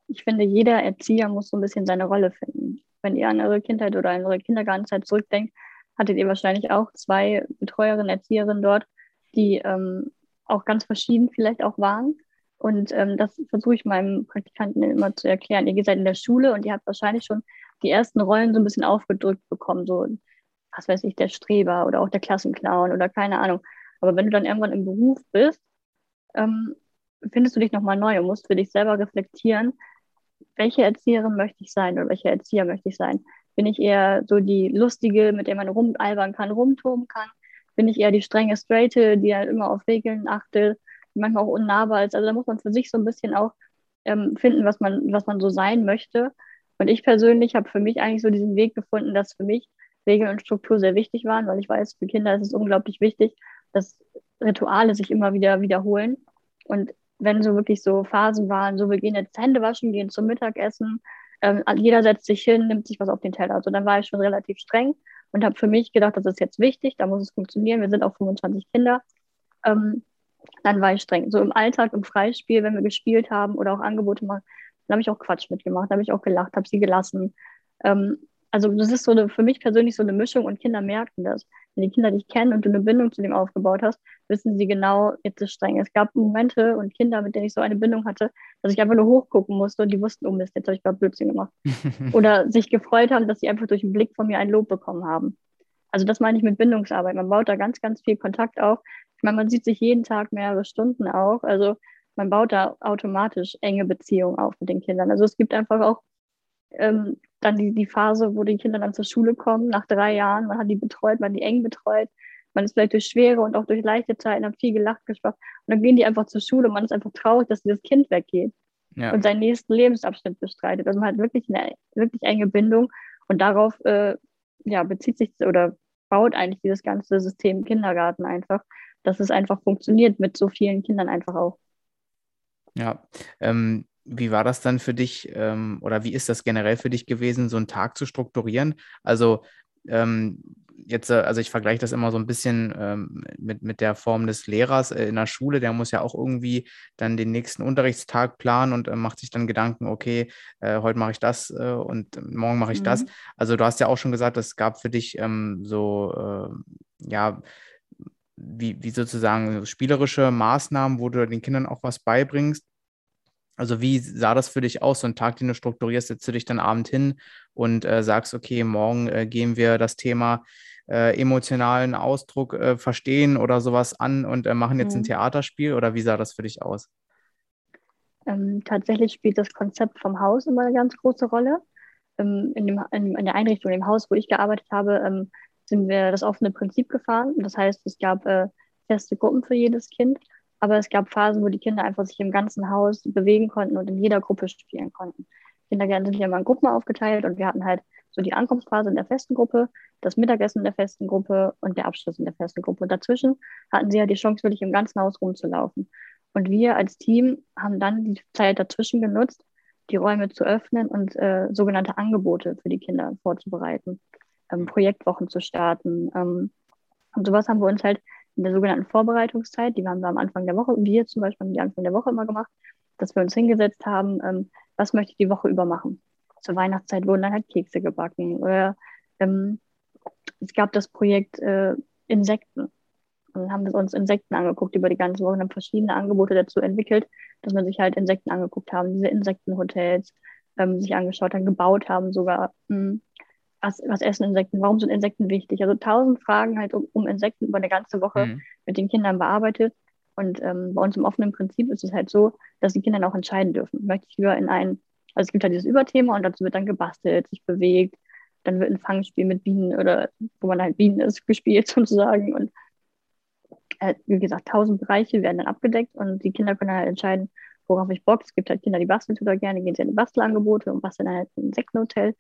Ich finde, jeder Erzieher muss so ein bisschen seine Rolle finden wenn ihr an eure Kindheit oder an eure Kindergartenzeit zurückdenkt, hattet ihr wahrscheinlich auch zwei Betreuerinnen, Erzieherinnen dort, die ähm, auch ganz verschieden vielleicht auch waren. Und ähm, das versuche ich meinem Praktikanten immer zu erklären. Ihr seid in der Schule und ihr habt wahrscheinlich schon die ersten Rollen so ein bisschen aufgedrückt bekommen, so, was weiß ich, der Streber oder auch der Klassenclown oder keine Ahnung. Aber wenn du dann irgendwann im Beruf bist, ähm, findest du dich nochmal neu und musst für dich selber reflektieren, welche Erzieherin möchte ich sein oder welcher Erzieher möchte ich sein? Bin ich eher so die Lustige, mit der man rumalbern kann, rumtoben kann? Bin ich eher die strenge Straighte, die halt immer auf Regeln achtet, die manchmal auch unnahbar ist? Also da muss man für sich so ein bisschen auch ähm, finden, was man, was man so sein möchte. Und ich persönlich habe für mich eigentlich so diesen Weg gefunden, dass für mich Regeln und Struktur sehr wichtig waren, weil ich weiß, für Kinder ist es unglaublich wichtig, dass Rituale sich immer wieder wiederholen. Und wenn so wirklich so Phasen waren, so wir gehen jetzt Hände waschen, gehen zum Mittagessen, ähm, jeder setzt sich hin, nimmt sich was auf den Teller. Also dann war ich schon relativ streng und habe für mich gedacht, das ist jetzt wichtig, da muss es funktionieren. Wir sind auch 25 Kinder. Ähm, dann war ich streng. So im Alltag, im Freispiel, wenn wir gespielt haben oder auch Angebote machen, dann habe ich auch Quatsch mitgemacht, habe ich auch gelacht, habe sie gelassen. Ähm, also das ist so eine, für mich persönlich so eine Mischung und Kinder merken das. Wenn die Kinder dich kennen und du eine Bindung zu dem aufgebaut hast, wissen sie genau, jetzt ist streng. Es gab Momente und Kinder, mit denen ich so eine Bindung hatte, dass ich einfach nur hochgucken musste und die wussten, oh Mist, jetzt habe ich gerade Blödsinn gemacht. (laughs) Oder sich gefreut haben, dass sie einfach durch einen Blick von mir ein Lob bekommen haben. Also das meine ich mit Bindungsarbeit. Man baut da ganz, ganz viel Kontakt auf. Ich meine, man sieht sich jeden Tag mehrere Stunden auch. Also man baut da automatisch enge Beziehungen auf mit den Kindern. Also es gibt einfach auch ähm, dann die, die Phase, wo die Kinder dann zur Schule kommen, nach drei Jahren. Man hat die betreut, man hat die eng betreut. Man ist vielleicht durch schwere und auch durch leichte Zeiten, hat viel gelacht, gesprochen. Und dann gehen die einfach zur Schule und man ist einfach traurig, dass dieses Kind weggeht ja. und seinen nächsten Lebensabschnitt bestreitet. Also man hat wirklich eine wirklich enge Bindung und darauf äh, ja, bezieht sich oder baut eigentlich dieses ganze System Kindergarten einfach, dass es einfach funktioniert mit so vielen Kindern einfach auch. Ja, ähm, wie war das dann für dich ähm, oder wie ist das generell für dich gewesen, so einen Tag zu strukturieren? Also ähm, jetzt, äh, also ich vergleiche das immer so ein bisschen ähm, mit, mit der Form des Lehrers äh, in der Schule, der muss ja auch irgendwie dann den nächsten Unterrichtstag planen und äh, macht sich dann Gedanken, okay, äh, heute mache ich das äh, und morgen mache ich mhm. das. Also du hast ja auch schon gesagt, es gab für dich ähm, so, äh, ja, wie, wie sozusagen spielerische Maßnahmen, wo du den Kindern auch was beibringst. Also wie sah das für dich aus, so ein Tag, den du strukturierst, setzt du dich dann Abend hin und äh, sagst, okay, morgen äh, gehen wir das Thema äh, emotionalen Ausdruck äh, verstehen oder sowas an und äh, machen jetzt mhm. ein Theaterspiel oder wie sah das für dich aus? Ähm, tatsächlich spielt das Konzept vom Haus immer eine ganz große Rolle. Ähm, in, dem, in, in, der Einrichtung, im Haus, wo ich gearbeitet habe, ähm, sind wir das offene Prinzip gefahren. Das heißt, es gab äh, feste Gruppen für jedes Kind aber es gab Phasen, wo die Kinder einfach sich im ganzen Haus bewegen konnten und in jeder Gruppe spielen konnten. Kindergärten sind ja immer in Gruppen aufgeteilt und wir hatten halt so die Ankunftsphase in der festen Gruppe, das Mittagessen in der festen Gruppe und der Abschluss in der festen Gruppe. Und dazwischen hatten sie ja die Chance, wirklich im ganzen Haus rumzulaufen. Und wir als Team haben dann die Zeit dazwischen genutzt, die Räume zu öffnen und äh, sogenannte Angebote für die Kinder vorzubereiten, ähm, Projektwochen zu starten. Ähm, und sowas haben wir uns halt in der sogenannten Vorbereitungszeit, die haben wir am Anfang der Woche, wir zum Beispiel haben die Anfang der Woche immer gemacht, dass wir uns hingesetzt haben, ähm, was möchte ich die Woche über machen. Zur Weihnachtszeit wurden dann halt Kekse gebacken oder ähm, es gab das Projekt äh, Insekten. Und dann haben wir uns Insekten angeguckt über die ganze Woche und haben verschiedene Angebote dazu entwickelt, dass man sich halt Insekten angeguckt haben, diese Insektenhotels, ähm, sich angeschaut haben, gebaut haben sogar. Mh, hm, was, was essen Insekten, warum sind Insekten wichtig? Also tausend Fragen halt um, um Insekten über eine ganze Woche mhm. mit den Kindern bearbeitet. Und ähm, bei uns im offenen Prinzip ist es halt so, dass die Kinder auch entscheiden dürfen. Möchte ich lieber in ein, also es gibt halt dieses Überthema und dazu wird dann gebastelt, sich bewegt, dann wird ein Fangspiel mit Bienen oder wo man halt Bienen ist, (laughs) gespielt sozusagen. Und äh, wie gesagt, tausend Bereiche werden dann abgedeckt und die Kinder können halt entscheiden, worauf ich Bock. Es gibt halt Kinder, die basteln total gerne, gehen sie in die Bastelangebote und basteln halt ein Insektenhotel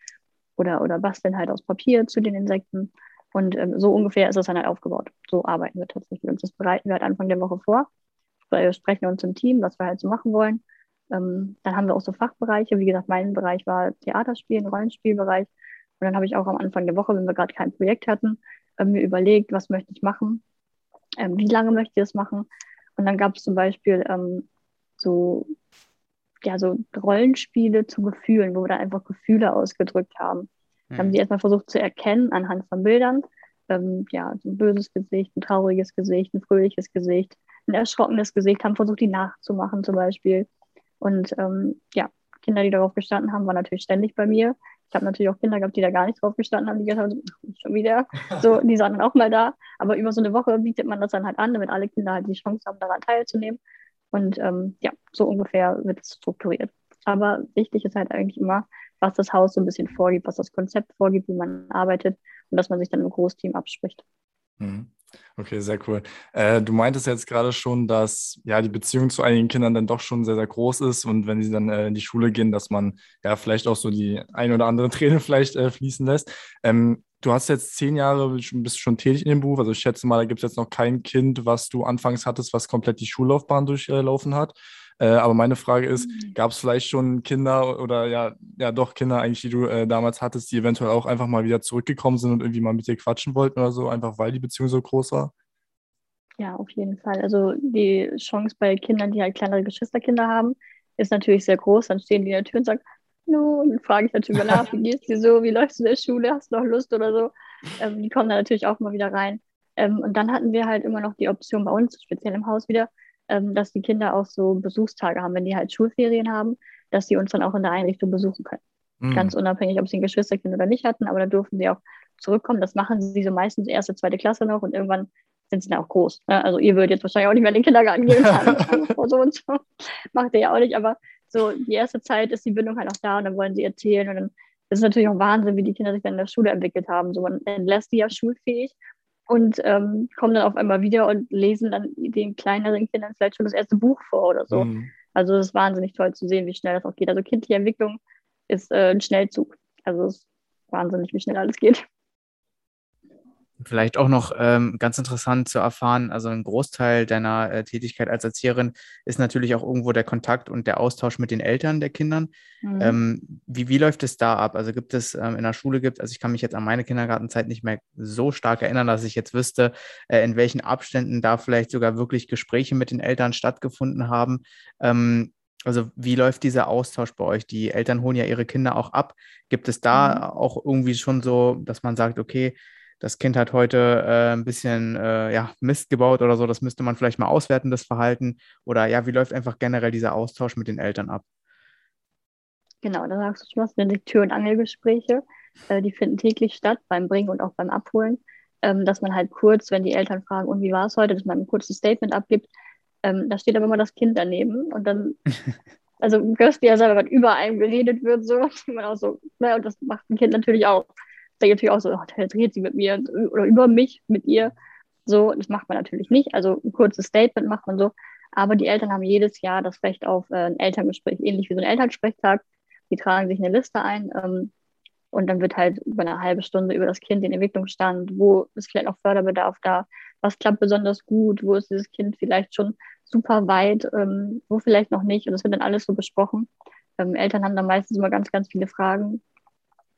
oder, oder basteln halt aus Papier zu den Insekten. Und ähm, so ungefähr ist das dann halt aufgebaut. So arbeiten wir tatsächlich. Und das bereiten wir halt Anfang der Woche vor. Wir sprechen uns im Team, was wir halt so machen wollen. Ähm, dann haben wir auch so Fachbereiche. Wie gesagt, mein Bereich war Theaterspielen, Rollenspielbereich. Und dann habe ich auch am Anfang der Woche, wenn wir gerade kein Projekt hatten, äh, mir überlegt, was möchte ich machen, ähm, wie lange möchte ich das machen. Und dann gab es zum Beispiel ähm, so ja, so Rollenspiele zu Gefühlen, wo wir dann einfach Gefühle ausgedrückt haben. Mhm. Haben sie erstmal versucht zu erkennen anhand von Bildern. Ähm, ja, so ein böses Gesicht, ein trauriges Gesicht, ein fröhliches Gesicht, ein erschrockenes Gesicht, haben versucht, die nachzumachen zum Beispiel. Und ähm, ja, Kinder, die darauf gestanden haben, waren natürlich ständig bei mir. Ich habe natürlich auch Kinder gehabt, die da gar nicht drauf gestanden haben, die gesagt haben, schon wieder. (laughs) So, die waren dann auch mal da. Aber über so eine Woche bietet man das dann halt an, damit alle Kinder halt die Chance haben, daran teilzunehmen. Und ähm, ja, so ungefähr wird es strukturiert. Aber wichtig ist halt eigentlich immer, was das Haus so ein bisschen vorgibt, was das Konzept vorgibt, wie man arbeitet und dass man sich dann im Großteam abspricht. Mhm. Okay, sehr cool. Äh, du meintest jetzt gerade schon, dass ja die Beziehung zu einigen Kindern dann doch schon sehr, sehr groß ist und wenn sie dann äh, in die Schule gehen, dass man ja vielleicht auch so die ein oder andere (laughs) Träne vielleicht äh, fließen lässt. Ähm, du hast jetzt zehn Jahre, bist schon tätig in dem Beruf. Also ich schätze mal, da gibt es jetzt noch kein Kind, was du anfangs hattest, was komplett die Schullaufbahn durchlaufen hat. Äh, aber meine Frage ist, mhm. gab es vielleicht schon Kinder oder ja, ja doch Kinder eigentlich, die du äh, damals hattest, die eventuell auch einfach mal wieder zurückgekommen sind und irgendwie mal mit dir quatschen wollten oder so, einfach weil die Beziehung so groß war? Ja, auf jeden Fall. Also die Chance bei Kindern, die halt kleinere Geschwisterkinder haben, ist natürlich sehr groß. Dann stehen die in der Tür und sagen, no, und frage ich natürlich nach, wie geht's dir so, wie läufst du in der Schule, hast du noch Lust oder so. Ähm, die kommen dann natürlich auch mal wieder rein. Ähm, und dann hatten wir halt immer noch die Option bei uns, speziell im Haus wieder, ähm, dass die Kinder auch so Besuchstage haben, wenn die halt Schulferien haben, dass sie uns dann auch in der Einrichtung besuchen können. Mhm. Ganz unabhängig, ob sie ein Geschwisterkind oder nicht hatten, aber da durften sie auch zurückkommen. Das machen sie so meistens erste, zweite Klasse noch und irgendwann sind sie dann auch groß. Ne? Also ihr würdet jetzt wahrscheinlich auch nicht mehr in den Kindergarten gehen (laughs) so und so. Macht ihr ja auch nicht, aber so die erste Zeit ist die Bindung halt auch da und dann wollen sie erzählen und dann ist es natürlich auch Wahnsinn, wie die Kinder sich dann in der Schule entwickelt haben. So man entlässt die ja schulfähig und ähm, kommen dann auf einmal wieder und lesen dann den kleineren Kindern vielleicht schon das erste Buch vor oder so. Mhm. Also es ist wahnsinnig toll zu sehen, wie schnell das auch geht. Also kindliche Entwicklung ist äh, ein Schnellzug. Also es ist wahnsinnig, wie schnell alles geht. Vielleicht auch noch ähm, ganz interessant zu erfahren, also ein Großteil deiner äh, Tätigkeit als Erzieherin ist natürlich auch irgendwo der Kontakt und der Austausch mit den Eltern der Kindern. Mhm. Ähm, wie, wie läuft es da ab? Also gibt es ähm, in der Schule gibt, also ich kann mich jetzt an meine Kindergartenzeit nicht mehr so stark erinnern, dass ich jetzt wüsste, äh, in welchen Abständen da vielleicht sogar wirklich Gespräche mit den Eltern stattgefunden haben. Ähm, also wie läuft dieser Austausch bei euch? Die Eltern holen ja ihre Kinder auch ab. Gibt es da mhm. auch irgendwie schon so, dass man sagt, okay, das Kind hat heute äh, ein bisschen äh, ja, Mist gebaut oder so, das müsste man vielleicht mal auswerten, das Verhalten. Oder ja, wie läuft einfach generell dieser Austausch mit den Eltern ab? Genau, da sagst du schon was, die Tür- und Angelgespräche. Äh, die finden täglich statt, beim Bringen und auch beim Abholen. Ähm, dass man halt kurz, wenn die Eltern fragen, und wie war es heute, dass man ein kurzes Statement abgibt. Ähm, da steht aber immer das Kind daneben und dann (laughs) also du hörst ja selber, wenn über einem geredet wird, so, man auch so, ne, und das macht ein Kind natürlich auch denke natürlich auch so, oh, der dreht sie mit mir oder über mich mit ihr. So, das macht man natürlich nicht. Also ein kurzes Statement macht man so. Aber die Eltern haben jedes Jahr das Recht auf äh, ein Elterngespräch, ähnlich wie so ein Elternsprechtag. Die tragen sich eine Liste ein ähm, und dann wird halt über eine halbe Stunde über das Kind, den Entwicklungsstand, wo ist vielleicht noch Förderbedarf da, was klappt besonders gut, wo ist dieses Kind vielleicht schon super weit, ähm, wo vielleicht noch nicht. Und das wird dann alles so besprochen. Ähm, Eltern haben dann meistens immer ganz, ganz viele Fragen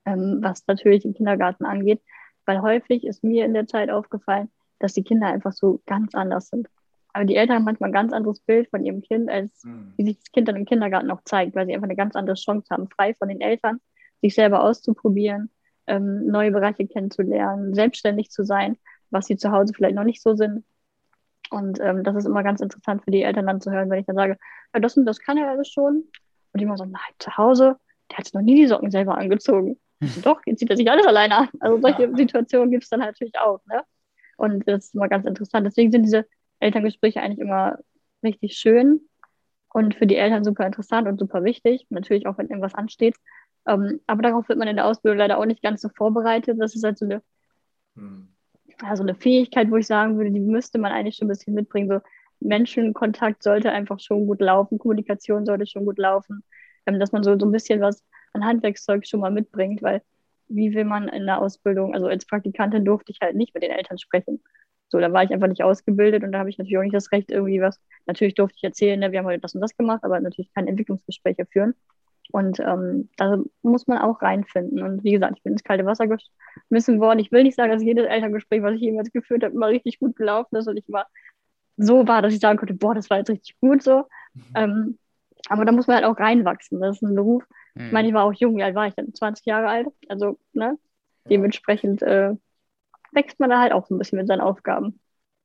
ähm, was natürlich den Kindergarten angeht, weil häufig ist mir in der Zeit aufgefallen, dass die Kinder einfach so ganz anders sind. Aber die Eltern haben manchmal ein ganz anderes Bild von ihrem Kind, als mhm. wie sich das Kind dann im Kindergarten noch zeigt, weil sie einfach eine ganz andere Chance haben, frei von den Eltern, sich selber auszuprobieren, ähm, neue Bereiche kennenzulernen, selbstständig zu sein, was sie zu Hause vielleicht noch nicht so sind. Und ähm, das ist immer ganz interessant für die Eltern dann zu hören, wenn ich dann sage, ja, das und das kann er alles schon. Und die immer so, nein, zu Hause der hat noch nie die Socken selber angezogen. (laughs) Doch, jetzt zieht er sich alles alleine an. Also solche Situationen gibt es dann natürlich auch. Ne? Und das ist immer ganz interessant. Deswegen sind diese Elterngespräche eigentlich immer richtig schön und für die Eltern super interessant und super wichtig. Natürlich auch, wenn irgendwas ansteht. Ähm, aber darauf wird man in der Ausbildung leider auch nicht ganz so vorbereitet. Das ist halt so eine, hm. also eine Fähigkeit, wo ich sagen würde, die müsste man eigentlich schon ein bisschen mitbringen. So Menschenkontakt sollte einfach schon gut laufen, Kommunikation sollte schon gut laufen, ähm, dass man so, so ein bisschen was an Handwerkszeug schon mal mitbringt, weil wie will man in der Ausbildung, also als Praktikantin durfte ich halt nicht mit den Eltern sprechen. So, da war ich einfach nicht ausgebildet und da habe ich natürlich auch nicht das Recht, irgendwie was, natürlich durfte ich erzählen, ne, wir haben heute das und das gemacht, aber natürlich keine Entwicklungsgespräche führen. Und ähm, da muss man auch reinfinden. Und wie gesagt, ich bin ins kalte Wasser geschmissen worden. Ich will nicht sagen, dass jedes Elterngespräch, was ich jemals geführt habe, immer richtig gut gelaufen ist und ich immer so war, dass ich sagen konnte, boah, das war jetzt richtig gut so. Mhm. Ähm, aber da muss man halt auch reinwachsen. Das ist ein Beruf. Mhm. Ich meine, ich war auch jung, wie alt war ich dann? 20 Jahre alt. Also, ne? Dementsprechend äh, wächst man da halt auch so ein bisschen mit seinen Aufgaben.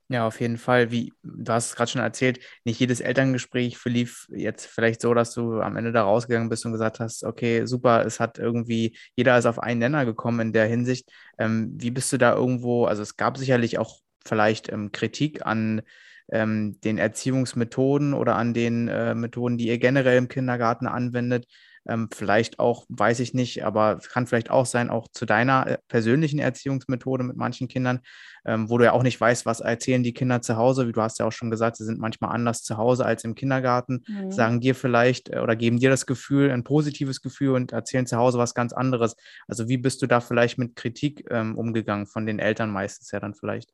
Ja, auf jeden Fall. Wie du hast es gerade schon erzählt, nicht jedes Elterngespräch verlief jetzt vielleicht so, dass du am Ende da rausgegangen bist und gesagt hast, okay, super, es hat irgendwie, jeder ist auf einen Nenner gekommen in der Hinsicht. Ähm, wie bist du da irgendwo, also es gab sicherlich auch vielleicht ähm, Kritik an ähm, den Erziehungsmethoden oder an den äh, Methoden, die ihr generell im Kindergarten anwendet. Ähm, vielleicht auch, weiß ich nicht, aber kann vielleicht auch sein, auch zu deiner äh, persönlichen Erziehungsmethode mit manchen Kindern, ähm, wo du ja auch nicht weißt, was erzählen die Kinder zu Hause. Wie du hast ja auch schon gesagt, sie sind manchmal anders zu Hause als im Kindergarten, mhm. sagen dir vielleicht äh, oder geben dir das Gefühl, ein positives Gefühl und erzählen zu Hause was ganz anderes. Also wie bist du da vielleicht mit Kritik ähm, umgegangen von den Eltern meistens ja dann vielleicht?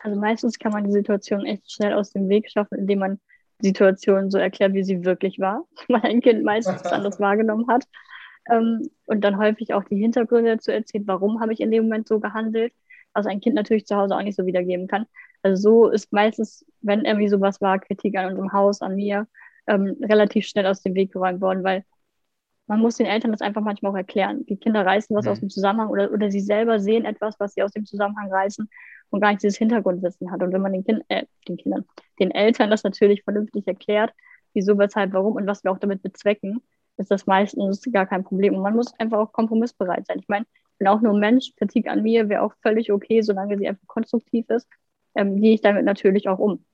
Also meistens kann man die Situation echt schnell aus dem Weg schaffen, indem man Situation so erklärt, wie sie wirklich war, (laughs) weil ein Kind meistens was anderes (laughs) wahrgenommen hat. Ähm, und dann häufig auch die Hintergründe dazu erzählt, warum habe ich in dem Moment so gehandelt, was ein Kind natürlich zu Hause auch nicht so wiedergeben kann. Also so ist meistens, wenn irgendwie sowas war, Kritik an unserem Haus, an mir, ähm, relativ schnell aus dem Weg geräumt worden, weil man muss den Eltern das einfach manchmal auch erklären. Die Kinder reißen was mhm. aus dem Zusammenhang oder, oder sie selber sehen etwas, was sie aus dem Zusammenhang reißen und gar nicht dieses Hintergrundwissen hat. Und wenn man den, kind, äh, den Kindern, den Eltern das natürlich vernünftig erklärt, wieso, weshalb, warum und was wir auch damit bezwecken, ist das meistens gar kein Problem. Und man muss einfach auch kompromissbereit sein. Ich meine, ich bin auch nur ein Mensch, Kritik an mir wäre auch völlig okay, solange sie einfach konstruktiv ist, ähm, gehe ich damit natürlich auch um.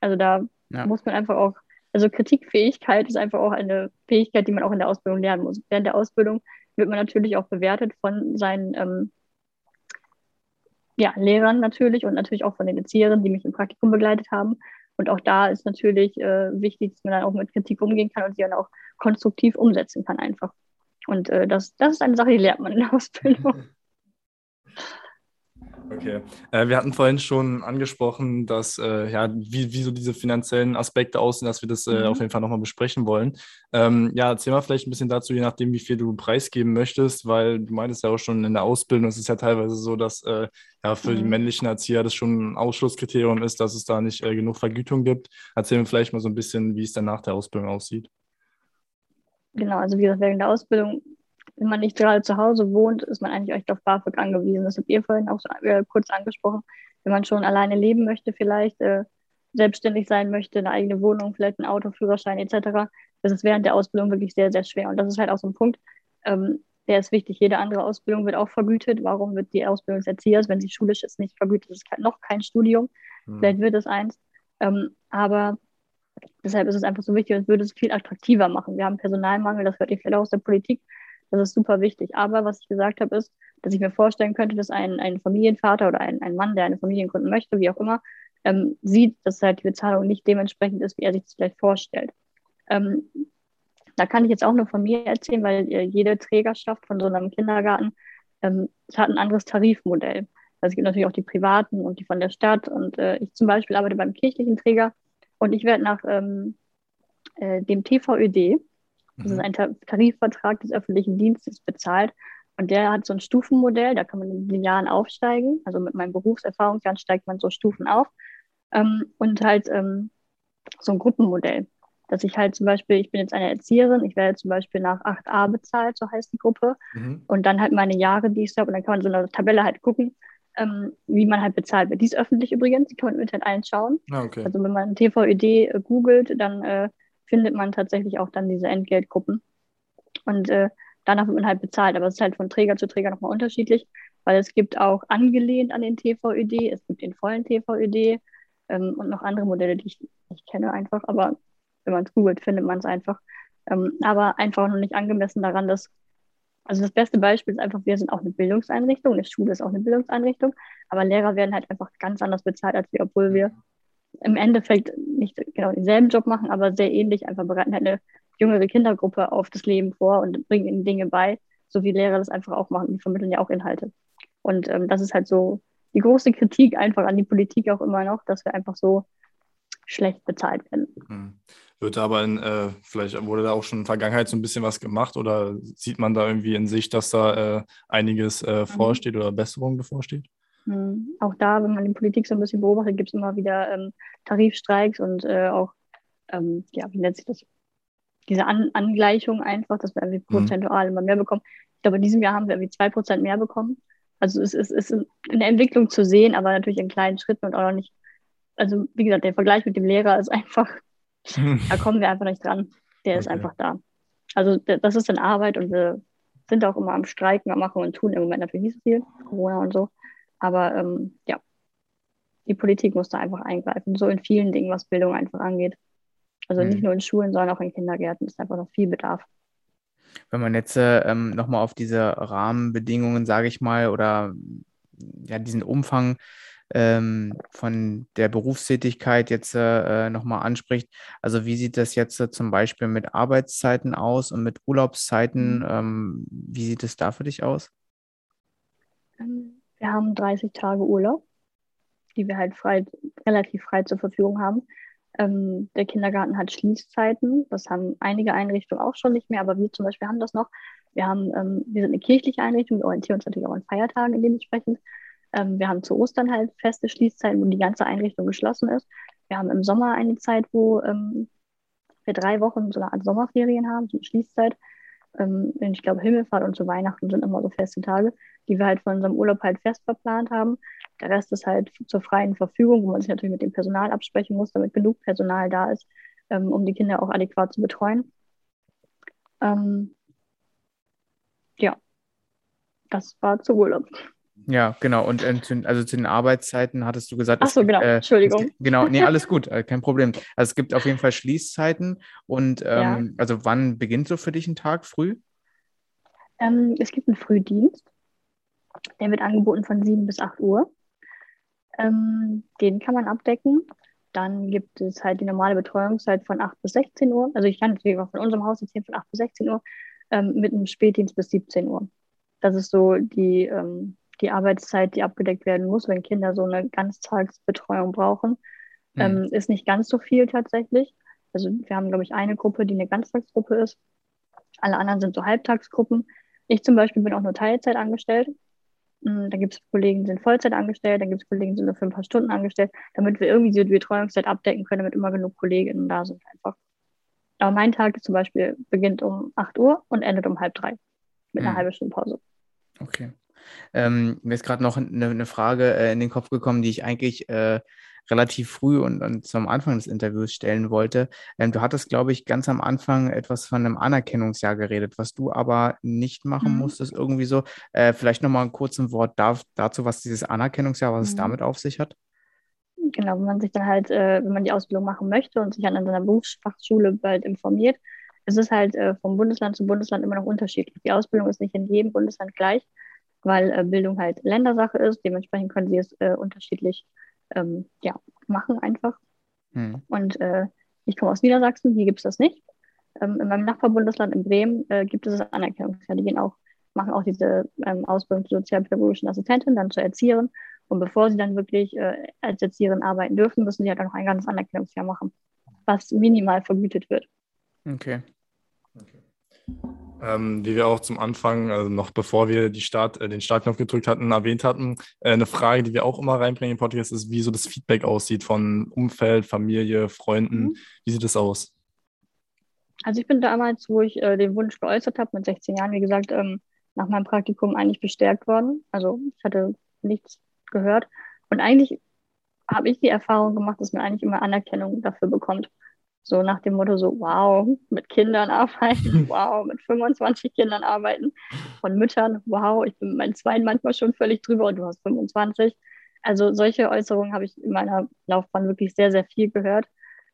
Also da ja. muss man einfach auch, also Kritikfähigkeit ist einfach auch eine Fähigkeit, die man auch in der Ausbildung lernen muss. Während der Ausbildung wird man natürlich auch bewertet von seinen ähm, ja, Lehrern natürlich und natürlich auch von den Erzieherinnen, die mich im Praktikum begleitet haben. Und auch da ist natürlich äh, wichtig, dass man dann auch mit Kritik umgehen kann und sie dann auch konstruktiv umsetzen kann einfach. Und äh, das, das ist eine Sache, die lernt man in der Ausbildung. (laughs) Okay. Äh, wir hatten vorhin schon angesprochen, dass äh, ja, wie, wie so diese finanziellen Aspekte aussehen, dass wir das äh, mhm. auf jeden Fall nochmal besprechen wollen. Ähm, ja, erzähl mal vielleicht ein bisschen dazu, je nachdem, wie viel du preisgeben möchtest, weil du meintest ja auch schon in der Ausbildung, es ist ja teilweise so, dass äh, ja für mhm. die männlichen Erzieher das schon ein Ausschlusskriterium ist, dass es da nicht äh, genug Vergütung gibt. Erzähl mir vielleicht mal so ein bisschen, wie es dann nach der Ausbildung aussieht. Genau, also wie gesagt, während der Ausbildung wenn man nicht gerade zu Hause wohnt, ist man eigentlich echt auf BAföG angewiesen. Das habt ihr vorhin auch so, äh, kurz angesprochen. Wenn man schon alleine leben möchte, vielleicht äh, selbstständig sein möchte, eine eigene Wohnung, vielleicht ein Auto, Führerschein etc., das ist während der Ausbildung wirklich sehr, sehr schwer. Und das ist halt auch so ein Punkt, ähm, der ist wichtig. Jede andere Ausbildung wird auch vergütet. Warum wird die Ausbildung des Erziehers, wenn sie schulisch ist, nicht vergütet? Das ist noch kein Studium. Hm. Vielleicht wird es eins. Ähm, aber deshalb ist es einfach so wichtig und würde es viel attraktiver machen. Wir haben Personalmangel, das hört ihr vielleicht auch aus der Politik. Das ist super wichtig. Aber was ich gesagt habe, ist, dass ich mir vorstellen könnte, dass ein, ein Familienvater oder ein, ein Mann, der eine Familie möchte, wie auch immer, ähm, sieht, dass halt die Bezahlung nicht dementsprechend ist, wie er sich das vielleicht vorstellt. Ähm, da kann ich jetzt auch nur von mir erzählen, weil äh, jede Trägerschaft von so einem Kindergarten ähm, hat ein anderes Tarifmodell. Also es gibt natürlich auch die privaten und die von der Stadt. Und äh, ich zum Beispiel arbeite beim kirchlichen Träger und ich werde nach ähm, äh, dem TVÖD, das ist mhm. ein Tarifvertrag des öffentlichen Dienstes bezahlt. Und der hat so ein Stufenmodell, da kann man in den Jahren aufsteigen. Also mit meinem Berufserfahrungsjahr steigt man so Stufen auf. Ähm, und halt ähm, so ein Gruppenmodell. Dass ich halt zum Beispiel, ich bin jetzt eine Erzieherin, ich werde zum Beispiel nach 8a bezahlt, so heißt die Gruppe. Mhm. Und dann halt meine Jahre, die ich habe. Und dann kann man so eine Tabelle halt gucken, ähm, wie man halt bezahlt wird. Die ist öffentlich übrigens, die kann man im Internet einschauen. Ah, okay. Also wenn man TVÖD äh, googelt, dann äh, findet man tatsächlich auch dann diese Entgeltgruppen. Und äh, danach wird man halt bezahlt. Aber es ist halt von Träger zu Träger nochmal unterschiedlich, weil es gibt auch angelehnt an den TVÖD, es gibt den vollen TVÖD ähm, und noch andere Modelle, die ich nicht kenne einfach, aber wenn man es googelt, findet man es einfach. Ähm, aber einfach noch nicht angemessen daran, dass, also das beste Beispiel ist einfach, wir sind auch eine Bildungseinrichtung, eine Schule ist auch eine Bildungseinrichtung, aber Lehrer werden halt einfach ganz anders bezahlt als wir, obwohl wir im Endeffekt nicht genau denselben Job machen, aber sehr ähnlich, einfach bereiten halt eine jüngere Kindergruppe auf das Leben vor und bringen ihnen Dinge bei, so wie Lehrer das einfach auch machen. Die vermitteln ja auch Inhalte. Und ähm, das ist halt so die große Kritik einfach an die Politik auch immer noch, dass wir einfach so schlecht bezahlt werden. Hm. Wird aber in, äh, vielleicht wurde da auch schon in der Vergangenheit so ein bisschen was gemacht oder sieht man da irgendwie in sich, dass da äh, einiges äh, mhm. vorsteht oder Besserung bevorsteht? Mhm. Auch da, wenn man die Politik so ein bisschen beobachtet, gibt es immer wieder ähm, Tarifstreiks und äh, auch, ähm, ja, wie nennt sich das? Diese An Angleichung einfach, dass wir irgendwie mhm. prozentual immer mehr bekommen. Ich glaube, in diesem Jahr haben wir irgendwie zwei Prozent mehr bekommen. Also es ist, ist in der Entwicklung zu sehen, aber natürlich in kleinen Schritten und auch noch nicht. Also wie gesagt, der Vergleich mit dem Lehrer ist einfach, (laughs) da kommen wir einfach nicht dran. Der okay. ist einfach da. Also das ist dann Arbeit und wir sind auch immer am Streiken, am Machen und Tun. Im Moment natürlich nicht so viel, Corona und so. Aber ähm, ja, die Politik muss da einfach eingreifen, so in vielen Dingen, was Bildung einfach angeht. Also mhm. nicht nur in Schulen, sondern auch in Kindergärten ist einfach noch viel Bedarf. Wenn man jetzt äh, ähm, nochmal auf diese Rahmenbedingungen, sage ich mal, oder ja, diesen Umfang ähm, von der Berufstätigkeit jetzt äh, äh nochmal anspricht. Also wie sieht das jetzt äh, zum Beispiel mit Arbeitszeiten aus und mit Urlaubszeiten? Mhm. Ähm, wie sieht es da für dich aus? Ähm, wir haben 30 Tage Urlaub, die wir halt frei, relativ frei zur Verfügung haben. Ähm, der Kindergarten hat Schließzeiten. Das haben einige Einrichtungen auch schon nicht mehr, aber wir zum Beispiel haben das noch. Wir, haben, ähm, wir sind eine kirchliche Einrichtung, wir orientieren uns natürlich auch an Feiertagen dementsprechend. Ähm, wir haben zu Ostern halt feste Schließzeiten, wo die ganze Einrichtung geschlossen ist. Wir haben im Sommer eine Zeit, wo ähm, wir drei Wochen so eine Art Sommerferien haben, so eine Schließzeit. Ähm, ich glaube, Himmelfahrt und zu Weihnachten sind immer so feste Tage, die wir halt von unserem Urlaub halt fest verplant haben. Der Rest ist halt zur freien Verfügung, wo man sich natürlich mit dem Personal absprechen muss, damit genug Personal da ist, ähm, um die Kinder auch adäquat zu betreuen. Ähm, ja, das war zu Urlaub. Ja, genau. Und äh, zu, also zu den Arbeitszeiten hattest du gesagt. Ach so, genau. Äh, Entschuldigung. Es, genau, nee, alles gut, (laughs) äh, kein Problem. Also es gibt auf jeden Fall Schließzeiten. Und ähm, ja. also wann beginnt so für dich ein Tag früh? Ähm, es gibt einen Frühdienst. Der wird angeboten von 7 bis 8 Uhr. Ähm, den kann man abdecken. Dann gibt es halt die normale Betreuungszeit von 8 bis 16 Uhr. Also ich kann natürlich auch von unserem Haus erzählen von 8 bis 16 Uhr ähm, mit einem Spätdienst bis 17 Uhr. Das ist so die, ähm, die Arbeitszeit, die abgedeckt werden muss, wenn Kinder so eine Ganztagsbetreuung brauchen. Mhm. Ähm, ist nicht ganz so viel tatsächlich. Also wir haben, glaube ich, eine Gruppe, die eine Ganztagsgruppe ist. Alle anderen sind so Halbtagsgruppen. Ich zum Beispiel bin auch nur Teilzeit angestellt. Hm, da gibt es Kollegen, die sind Vollzeit angestellt, dann gibt es Kollegen, die sind nur für ein paar Stunden angestellt, damit wir irgendwie die Betreuungszeit abdecken können, damit immer genug Kolleginnen da sind einfach. Aber mein Tag zum Beispiel beginnt um 8 Uhr und endet um halb drei mit einer mhm. halben Stunde Pause. Okay. Ähm, mir ist gerade noch eine, eine Frage äh, in den Kopf gekommen, die ich eigentlich äh, relativ früh und, und, zum Anfang des Interviews stellen wollte. Ähm, du hattest, glaube ich, ganz am Anfang etwas von einem Anerkennungsjahr geredet, was du aber nicht machen mhm. musstest, irgendwie so. Äh, vielleicht nochmal ein kurzes Wort darf, dazu, was dieses Anerkennungsjahr, was mhm. es damit auf sich hat. Genau, wenn man sich dann halt, äh, wenn man die Ausbildung machen möchte und sich an seiner Berufsfachschule bald informiert, es ist halt äh, vom Bundesland zu Bundesland immer noch unterschiedlich. Die Ausbildung ist nicht in jedem Bundesland gleich weil äh, Bildung halt Ländersache ist. Dementsprechend können sie es äh, unterschiedlich ähm, ja, machen einfach. Hm. Und äh, ich komme aus Niedersachsen, hier gibt es das nicht. Ähm, in meinem Nachbarbundesland in Bremen äh, gibt es das Anerkennungsjahr. Die gehen auch, machen auch diese ähm, Ausbildung zur sozialpädagogischen Assistentin, dann zur Erzieherin. Und bevor sie dann wirklich äh, als Erzieherin arbeiten dürfen, müssen sie halt auch noch ein ganzes Anerkennungsjahr machen, was minimal vergütet wird. Okay. Ähm, wie wir auch zum Anfang, also noch bevor wir Start, äh, den Startknopf gedrückt hatten, erwähnt hatten, äh, eine Frage, die wir auch immer reinbringen im Podcast, ist, wie so das Feedback aussieht von Umfeld, Familie, Freunden. Mhm. Wie sieht es aus? Also ich bin damals, wo ich äh, den Wunsch geäußert habe, mit 16 Jahren, wie gesagt, ähm, nach meinem Praktikum eigentlich bestärkt worden. Also ich hatte nichts gehört. Und eigentlich habe ich die Erfahrung gemacht, dass man eigentlich immer Anerkennung dafür bekommt. So nach dem Motto so, wow, mit Kindern arbeiten, (laughs) wow, mit 25 Kindern arbeiten, von Müttern, wow, ich bin mit meinen Zweien manchmal schon völlig drüber und du hast 25. Also solche Äußerungen habe ich in meiner Laufbahn wirklich sehr, sehr viel gehört.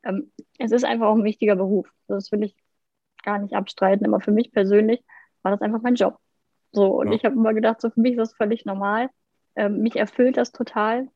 Ähm, es ist einfach auch ein wichtiger Beruf. Das will ich gar nicht abstreiten, aber für mich persönlich war das einfach mein Job. So, und ja. ich habe immer gedacht, so für mich ist das völlig normal. Ähm, mich erfüllt das total.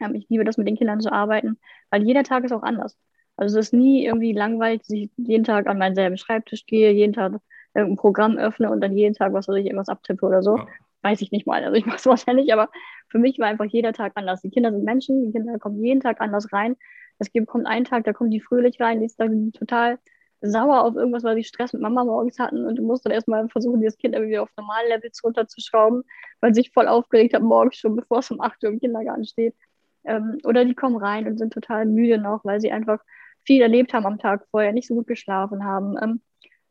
Ähm, ich liebe das, mit den Kindern zu arbeiten, weil jeder Tag ist auch anders. Also es ist nie irgendwie langweilig, dass ich jeden Tag an meinen selben Schreibtisch gehe, jeden Tag irgendein Programm öffne und dann jeden Tag, was weiß ich, irgendwas abtippe oder so. Ja. Weiß ich nicht mal. Also ich mache ja nicht, aber für mich war einfach jeder Tag anders. Die Kinder sind Menschen, die Kinder kommen jeden Tag anders rein. Es gibt, kommt einen Tag, da kommen die fröhlich rein, die sind total sauer auf irgendwas, weil sie Stress mit Mama morgens hatten und du musst dann erstmal versuchen, dieses Kind irgendwie auf normalen Levels runterzuschrauben, weil sie sich voll aufgeregt hat morgens schon, bevor es um 8 Uhr im Kindergarten steht. Ähm, oder die kommen rein und sind total müde noch, weil sie einfach viel erlebt haben am Tag vorher, nicht so gut geschlafen haben. Ähm,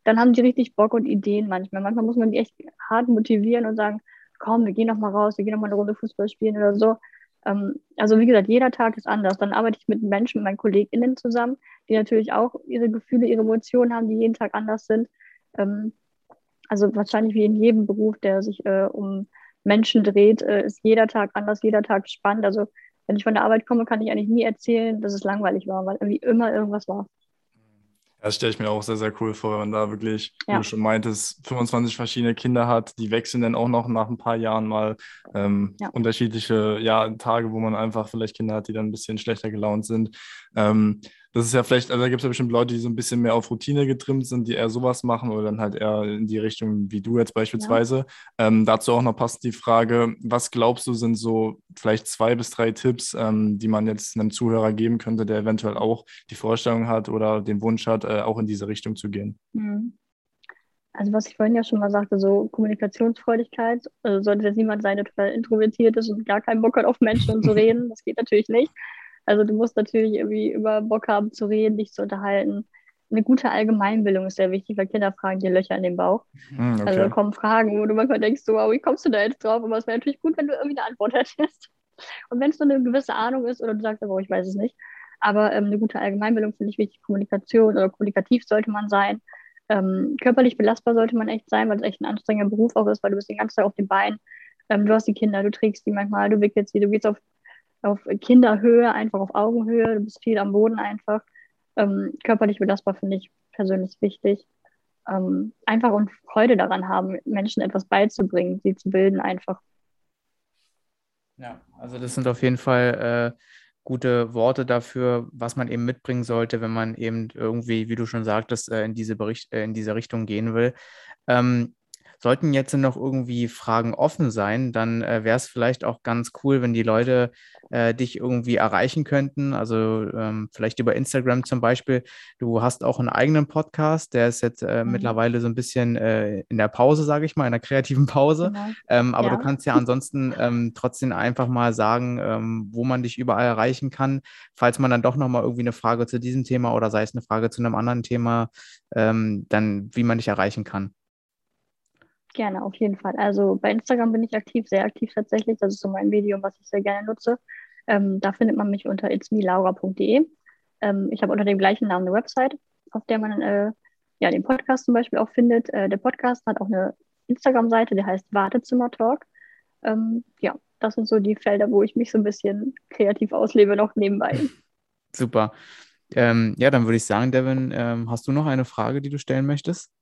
dann haben die richtig Bock und Ideen manchmal. Manchmal muss man die echt hart motivieren und sagen, komm, wir gehen noch mal raus, wir gehen noch mal eine Runde Fußball spielen oder so. Ähm, also wie gesagt, jeder Tag ist anders. Dann arbeite ich mit Menschen, mit meinen KollegInnen zusammen, die natürlich auch ihre Gefühle, ihre Emotionen haben, die jeden Tag anders sind. Ähm, also wahrscheinlich wie in jedem Beruf, der sich äh, um Menschen dreht, äh, ist jeder Tag anders, jeder Tag spannend. Also wenn ich von der Arbeit komme, kann ich eigentlich nie erzählen, dass es langweilig war, weil irgendwie immer irgendwas war. Das stelle ich mir auch sehr, sehr cool vor, wenn man da wirklich, ja. wie du schon meintest, 25 verschiedene Kinder hat, die wechseln dann auch noch nach ein paar Jahren mal ähm, ja. unterschiedliche ja, Tage, wo man einfach vielleicht Kinder hat, die dann ein bisschen schlechter gelaunt sind. Ähm, das ist ja vielleicht, also da gibt es ja bestimmt Leute, die so ein bisschen mehr auf Routine getrimmt sind, die eher sowas machen oder dann halt eher in die Richtung wie du jetzt beispielsweise. Ja. Ähm, dazu auch noch passt die Frage, was glaubst du, sind so vielleicht zwei bis drei Tipps, ähm, die man jetzt einem Zuhörer geben könnte, der eventuell auch die Vorstellung hat oder den Wunsch hat, äh, auch in diese Richtung zu gehen? Mhm. Also was ich vorhin ja schon mal sagte, so Kommunikationsfreudigkeit, also sollte jetzt niemand sein, der total introvertiert ist und gar keinen Bock hat auf Menschen und zu (laughs) reden, das geht natürlich nicht. Also du musst natürlich irgendwie über Bock haben zu reden, dich zu unterhalten. Eine gute Allgemeinbildung ist sehr wichtig, weil Kinder fragen dir Löcher in den Bauch. Mm, okay. Also da kommen Fragen, wo du manchmal denkst, so, wow, wie kommst du da jetzt drauf? Aber es wäre natürlich gut, wenn du irgendwie eine Antwort (laughs) hättest. Und wenn es nur eine gewisse Ahnung ist oder du sagst, oh, ich weiß es nicht. Aber ähm, eine gute Allgemeinbildung finde ich wichtig. Kommunikation oder kommunikativ sollte man sein. Ähm, körperlich belastbar sollte man echt sein, weil es echt ein anstrengender Beruf auch ist, weil du bist den ganzen Tag auf den Beinen. Ähm, du hast die Kinder, du trägst die manchmal, du wickelst sie, du gehst auf auf Kinderhöhe, einfach auf Augenhöhe. Du bist viel am Boden einfach. Ähm, körperlich belastbar finde ich persönlich wichtig. Ähm, einfach und Freude daran haben, Menschen etwas beizubringen, sie zu bilden einfach. Ja, also das sind auf jeden Fall äh, gute Worte dafür, was man eben mitbringen sollte, wenn man eben irgendwie, wie du schon sagtest, äh, in, diese Bericht, äh, in diese Richtung gehen will. Ähm, Sollten jetzt noch irgendwie Fragen offen sein, dann äh, wäre es vielleicht auch ganz cool, wenn die Leute äh, dich irgendwie erreichen könnten. Also ähm, vielleicht über Instagram zum Beispiel. Du hast auch einen eigenen Podcast, der ist jetzt äh, mhm. mittlerweile so ein bisschen äh, in der Pause, sage ich mal, in der kreativen Pause. Genau. Ähm, aber ja. du kannst ja ansonsten ähm, trotzdem einfach mal sagen, ähm, wo man dich überall erreichen kann, falls man dann doch nochmal irgendwie eine Frage zu diesem Thema oder sei es eine Frage zu einem anderen Thema, ähm, dann wie man dich erreichen kann. Gerne, auf jeden Fall. Also bei Instagram bin ich aktiv, sehr aktiv tatsächlich. Das ist so mein Medium, was ich sehr gerne nutze. Ähm, da findet man mich unter itsmelaura.de. Ähm, ich habe unter dem gleichen Namen eine Website, auf der man äh, ja, den Podcast zum Beispiel auch findet. Äh, der Podcast hat auch eine Instagram-Seite, die heißt Wartezimmer-Talk. Ähm, ja, das sind so die Felder, wo ich mich so ein bisschen kreativ auslebe, noch nebenbei. (laughs) Super. Ähm, ja, dann würde ich sagen, Devin, ähm, hast du noch eine Frage, die du stellen möchtest?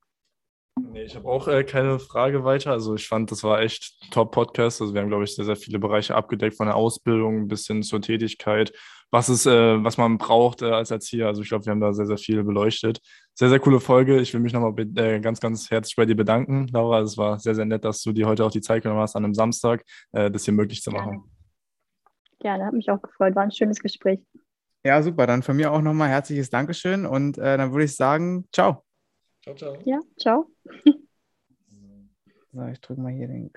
Nee, ich habe auch äh, keine Frage weiter. Also ich fand, das war echt Top-Podcast. Also wir haben, glaube ich, sehr, sehr viele Bereiche abgedeckt, von der Ausbildung bis hin zur Tätigkeit, was ist, äh, was man braucht äh, als Erzieher. Also ich glaube, wir haben da sehr, sehr viel beleuchtet. Sehr, sehr coole Folge. Ich will mich nochmal äh, ganz, ganz herzlich bei dir bedanken, Laura. Es war sehr, sehr nett, dass du dir heute auch die Zeit genommen hast, an einem Samstag äh, das hier möglich zu machen. Gerne, hat mich auch gefreut. War ein schönes Gespräch. Ja, super. Dann von mir auch nochmal herzliches Dankeschön und äh, dann würde ich sagen, ciao. Ciao, ciao. Ja, ciao. So, ich drücke mal hier den